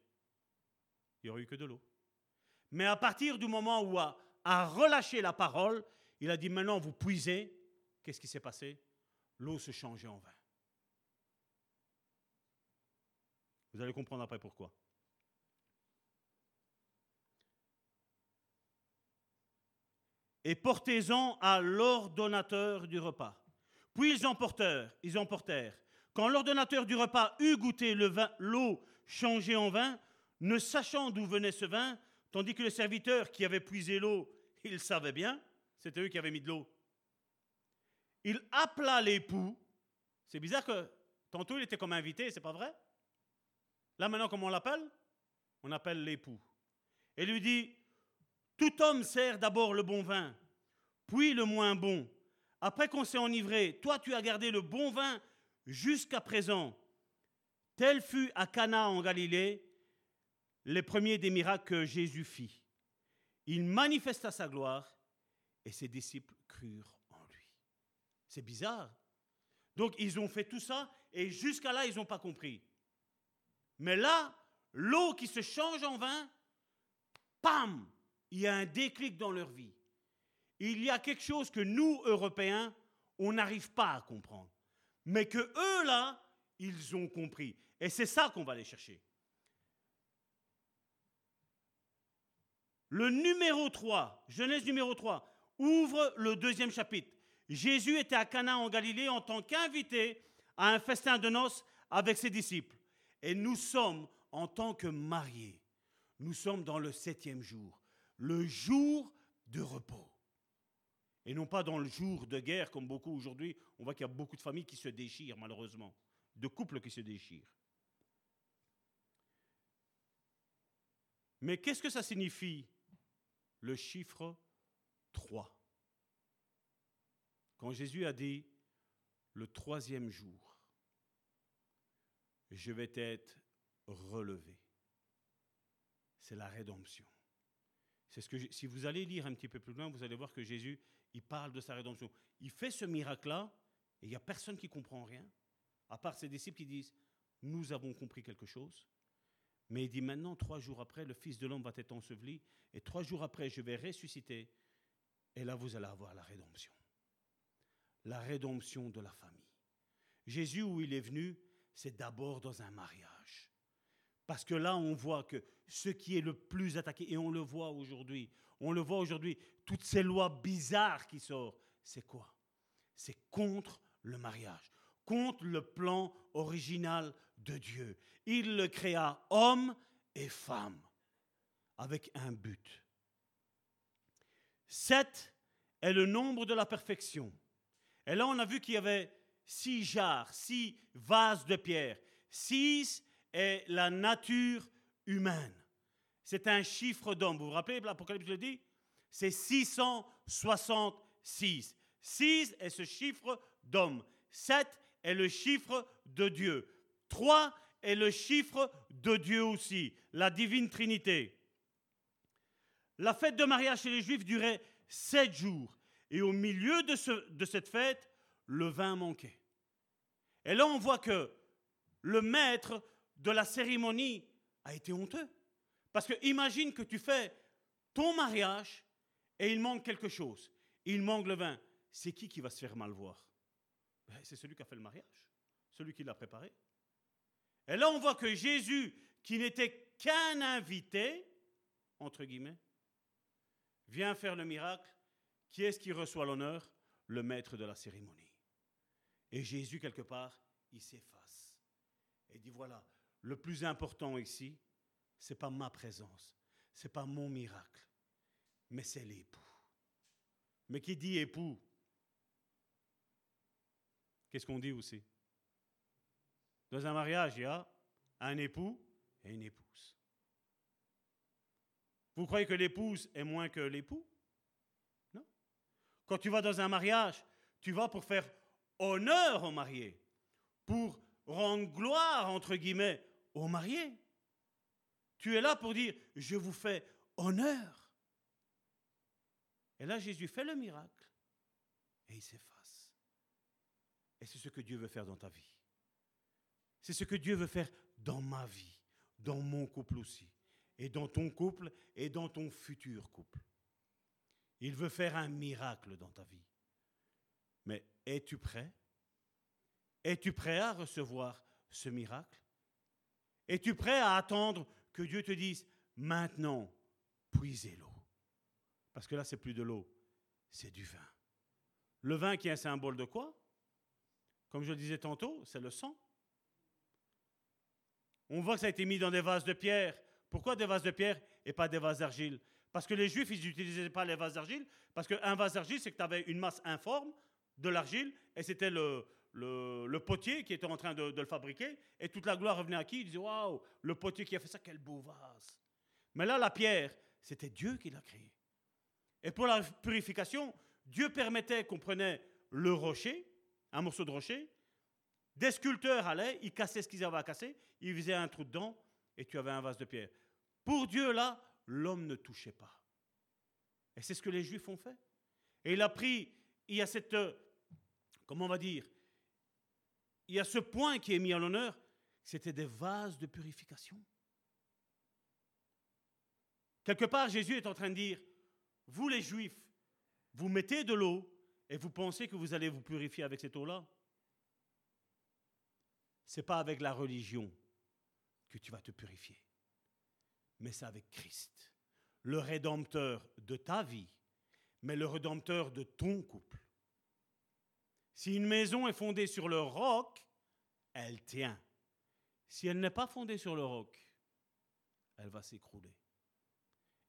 Il n'y aurait eu que de l'eau. Mais à partir du moment où a, a relâché la parole, il a dit maintenant vous puisez, qu'est-ce qui s'est passé? L'eau se changeait en vin. Vous allez comprendre après pourquoi. Et portez-en à l'ordonnateur du repas. Puis ils emportèrent, ils emportèrent. Quand l'ordonnateur du repas eut goûté le vin, l'eau changée en vin, ne sachant d'où venait ce vin, tandis que les serviteurs qui avaient puisé l'eau, ils savaient bien, c'était eux qui avaient mis de l'eau. Il appela l'époux. C'est bizarre que tantôt il était comme invité, c'est pas vrai? Là maintenant, comment on l'appelle? On appelle l'époux. Et lui dit Tout homme sert d'abord le bon vin, puis le moins bon. Après qu'on s'est enivré, toi tu as gardé le bon vin jusqu'à présent. Tel fut à Cana en Galilée les premiers des miracles que Jésus fit. Il manifesta sa gloire et ses disciples crurent en lui. C'est bizarre. Donc ils ont fait tout ça et jusqu'à là ils n'ont pas compris. Mais là, l'eau qui se change en vin, pam, il y a un déclic dans leur vie. Il y a quelque chose que nous, Européens, on n'arrive pas à comprendre. Mais que eux, là, ils ont compris. Et c'est ça qu'on va aller chercher. Le numéro 3, Genèse numéro 3, ouvre le deuxième chapitre. Jésus était à Cana en Galilée en tant qu'invité à un festin de noces avec ses disciples. Et nous sommes, en tant que mariés, nous sommes dans le septième jour, le jour de repos. Et non pas dans le jour de guerre comme beaucoup aujourd'hui. On voit qu'il y a beaucoup de familles qui se déchirent malheureusement, de couples qui se déchirent. Mais qu'est-ce que ça signifie le chiffre 3 Quand Jésus a dit le troisième jour, je vais être relevé. C'est la rédemption. C'est ce que si vous allez lire un petit peu plus loin, vous allez voir que Jésus, il parle de sa rédemption. Il fait ce miracle-là et il n'y a personne qui comprend rien, à part ses disciples qui disent nous avons compris quelque chose. Mais il dit maintenant, trois jours après, le Fils de l'homme va être enseveli, et trois jours après, je vais ressusciter, et là, vous allez avoir la rédemption. La rédemption de la famille. Jésus, où il est venu, c'est d'abord dans un mariage. Parce que là, on voit que ce qui est le plus attaqué, et on le voit aujourd'hui, on le voit aujourd'hui, toutes ces lois bizarres qui sortent, c'est quoi? C'est contre le mariage, contre le plan original de Dieu. Il le créa homme et femme, avec un but. Sept est le nombre de la perfection. Et là, on a vu qu'il y avait six jarres, six vases de pierre. Six est la nature humaine. C'est un chiffre d'homme. Vous vous rappelez, l'Apocalypse le dit? C'est 666. 6 est ce chiffre d'homme. 7 est le chiffre de Dieu. 3 est le chiffre de Dieu aussi, la divine Trinité. La fête de mariage chez les Juifs durait sept jours. Et au milieu de, de cette fête, le vin manquait. Et là, on voit que le maître de la cérémonie a été honteux. Parce que imagine que tu fais ton mariage et il manque quelque chose. Il manque le vin. C'est qui qui va se faire mal voir ben, C'est celui qui a fait le mariage, celui qui l'a préparé. Et là, on voit que Jésus, qui n'était qu'un invité, entre guillemets, vient faire le miracle. Qui est-ce qui reçoit l'honneur? Le maître de la cérémonie. Et Jésus, quelque part, il s'efface. Et dit, voilà, le plus important ici, ce n'est pas ma présence, ce n'est pas mon miracle, mais c'est l'époux. Mais qui dit époux Qu'est-ce qu'on dit aussi? Dans un mariage, il y a un époux et une épouse. Vous croyez que l'épouse est moins que l'époux? Non. Quand tu vas dans un mariage, tu vas pour faire honneur aux mariés, pour rendre gloire, entre guillemets, aux mariés. Tu es là pour dire, je vous fais honneur. Et là, Jésus fait le miracle et il s'efface. Et c'est ce que Dieu veut faire dans ta vie. C'est ce que Dieu veut faire dans ma vie, dans mon couple aussi, et dans ton couple et dans ton futur couple. Il veut faire un miracle dans ta vie. Mais es-tu prêt? Es-tu prêt à recevoir ce miracle? Es-tu prêt à attendre que Dieu te dise maintenant, puisez l'eau Parce que là, c'est plus de l'eau, c'est du vin. Le vin qui est un symbole de quoi? Comme je le disais tantôt, c'est le sang. On voit que ça a été mis dans des vases de pierre. Pourquoi des vases de pierre et pas des vases d'argile? Parce que les Juifs, ils n'utilisaient pas les vases d'argile. Parce qu'un vase d'argile, c'est que tu avais une masse informe de l'argile et c'était le, le, potier qui était en train de, le fabriquer, et toute la gloire revenait à qui? Il disait Waouh, le potier qui a fait ça, quel beau vase. Mais là, la pierre, c'était Dieu qui l'a créée. Et pour la purification, Dieu permettait qu'on prenait le rocher, un morceau de rocher, des sculpteurs allaient, ils cassaient ce qu'ils avaient à casser, ils faisaient un trou dedans, et tu avais un vase de pierre. Pour Dieu, là, l'homme ne touchait pas. Et c'est ce que les Juifs ont fait. Et il a pris, il y a cette, comment on va dire, il y a ce point qui est mis en l'honneur, c'était des vases de purification. Quelque part, Jésus est en train de dire, vous les Juifs, vous mettez de l'eau et vous pensez que vous allez vous purifier avec cette eau-là. Ce n'est pas avec la religion que tu vas te purifier, mais c'est avec Christ, le rédempteur de ta vie, mais le rédempteur de ton couple. Si une maison est fondée sur le roc, elle tient. Si elle n'est pas fondée sur le roc, elle va s'écrouler.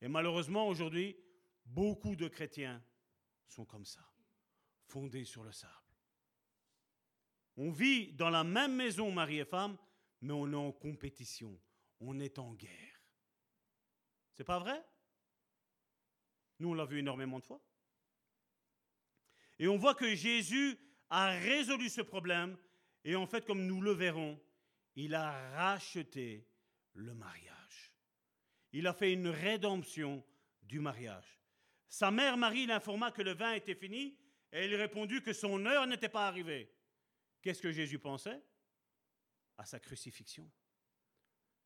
Et malheureusement, aujourd'hui, beaucoup de chrétiens sont comme ça, fondés sur le sable. On vit dans la même maison, mari et femme, mais on est en compétition, on est en guerre. C'est pas vrai? Nous, on l'a vu énormément de fois. Et on voit que Jésus a résolu ce problème et en fait, comme nous le verrons, il a racheté le mariage. Il a fait une rédemption du mariage. Sa mère Marie l'informa que le vin était fini et il répondit que son heure n'était pas arrivée. Qu'est-ce que Jésus pensait? À sa crucifixion.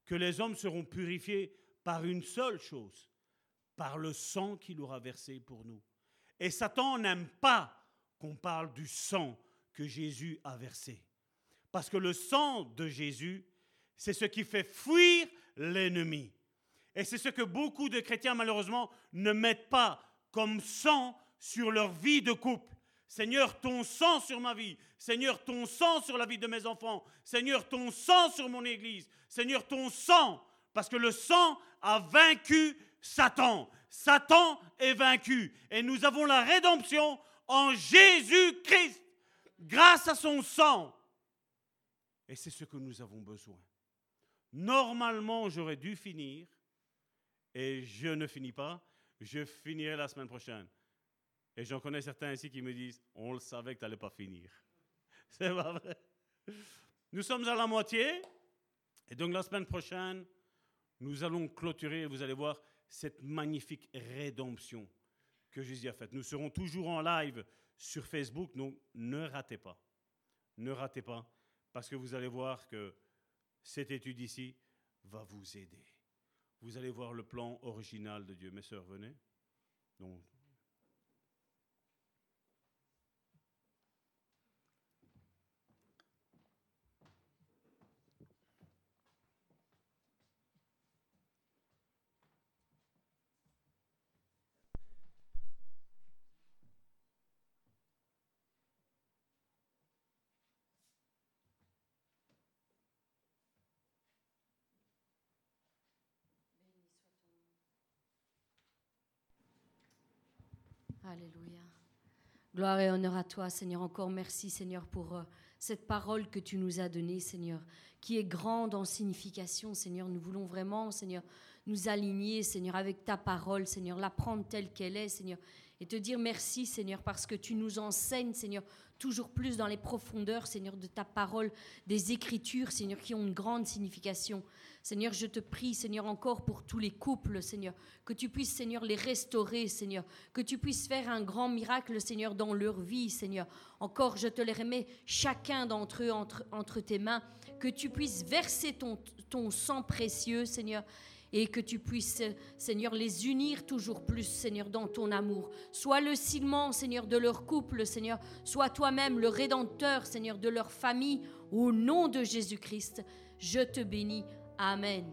Que les hommes seront purifiés par une seule chose, par le sang qu'il aura versé pour nous. Et Satan n'aime pas qu'on parle du sang que Jésus a versé. Parce que le sang de Jésus, c'est ce qui fait fuir l'ennemi. Et c'est ce que beaucoup de chrétiens, malheureusement, ne mettent pas comme sang sur leur vie de couple. Seigneur, ton sang sur ma vie. Seigneur, ton sang sur la vie de mes enfants. Seigneur, ton sang sur mon Église. Seigneur, ton sang. Parce que le sang a vaincu Satan. Satan est vaincu. Et nous avons la rédemption en Jésus-Christ. Grâce à son sang. Et c'est ce que nous avons besoin. Normalement, j'aurais dû finir, et je ne finis pas, je finirai la semaine prochaine. Et j'en connais certains ici qui me disent, on le savait que tu n'allais pas finir. C'est pas vrai. Nous sommes à la moitié, et donc la semaine prochaine, nous allons clôturer, vous allez voir, cette magnifique rédemption que Jésus a faite. Nous serons toujours en live sur Facebook, donc ne ratez pas. Ne ratez pas parce que vous allez voir que cette étude ici va vous aider. Vous allez voir le plan original de Dieu. Mes sœurs, venez. Alléluia. Gloire et honneur à toi, Seigneur. Encore merci, Seigneur, pour euh, cette parole que tu nous as donnée, Seigneur, qui est grande en signification, Seigneur. Nous voulons vraiment, Seigneur, nous aligner, Seigneur, avec ta parole, Seigneur, la prendre telle qu'elle est, Seigneur, et te dire merci, Seigneur, parce que tu nous enseignes, Seigneur, toujours plus dans les profondeurs, Seigneur, de ta parole, des Écritures, Seigneur, qui ont une grande signification. Seigneur, je te prie, Seigneur, encore pour tous les couples, Seigneur, que tu puisses, Seigneur, les restaurer, Seigneur, que tu puisses faire un grand miracle, Seigneur, dans leur vie, Seigneur. Encore, je te les remets, chacun d'entre eux, entre, tes mains, que tu puisses verser ton, ton sang précieux, Seigneur, et que tu puisses, Seigneur, les unir toujours plus, Seigneur, dans ton amour. Sois le ciment, Seigneur, de leur couple, Seigneur. Sois toi-même le rédempteur, Seigneur, de leur famille. Au nom de Jésus-Christ, je te bénis. Amen.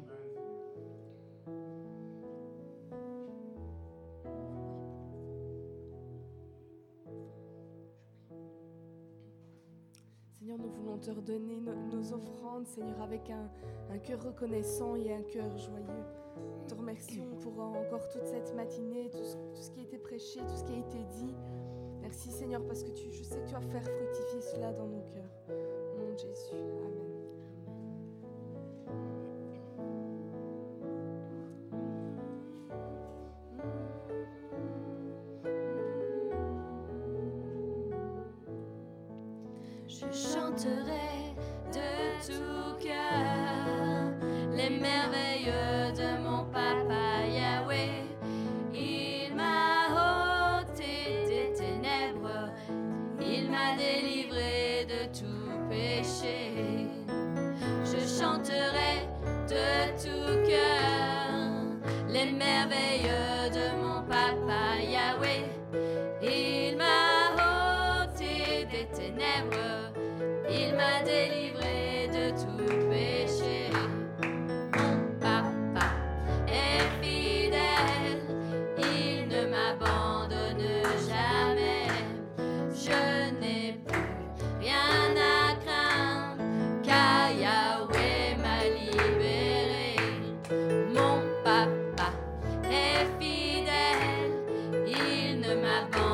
Seigneur, nous voulons te redonner no- nos offrandes, Seigneur, avec un, cœur reconnaissant et un cœur joyeux. Nous te remercions pour encore toute cette matinée, tout ce, qui a été prêché, tout ce qui a été dit. Merci Seigneur, parce que je sais que tu vas faire fructifier cela dans nos cœurs. Au nom de Jésus. Amen. Il ne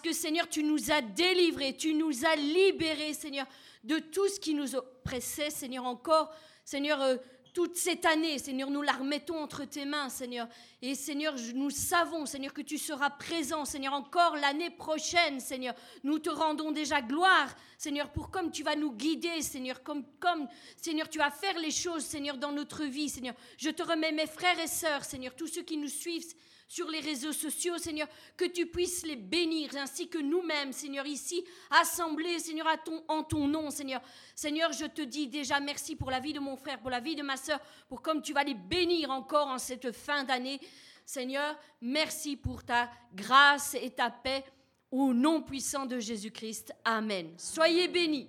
parce que, Seigneur, tu nous as délivrés, tu nous as libérés, Seigneur, de tout ce qui nous oppressait, Seigneur, encore. Seigneur, euh, toute cette année, Seigneur, nous la remettons entre tes mains, Seigneur. Et Seigneur, nous savons, Seigneur, que tu seras présent, Seigneur, encore l'année prochaine, Seigneur. Nous te rendons déjà gloire, Seigneur, pour comme tu vas nous guider, Seigneur, comme, comme, Seigneur, tu vas faire les choses, Seigneur, dans notre vie, Seigneur. Je te remets mes frères et sœurs, Seigneur, tous ceux qui nous suivent, sur les réseaux sociaux, Seigneur, que tu puisses les bénir, ainsi que nous-mêmes, Seigneur, ici, assemblés, Seigneur, à ton, en ton nom, Seigneur. Seigneur, je te dis déjà merci pour la vie de mon frère, pour la vie de ma soeur, pour comme tu vas les bénir encore en cette fin d'année. Seigneur, merci pour ta grâce et ta paix au nom puissant de Jésus-Christ. Amen. Soyez bénis.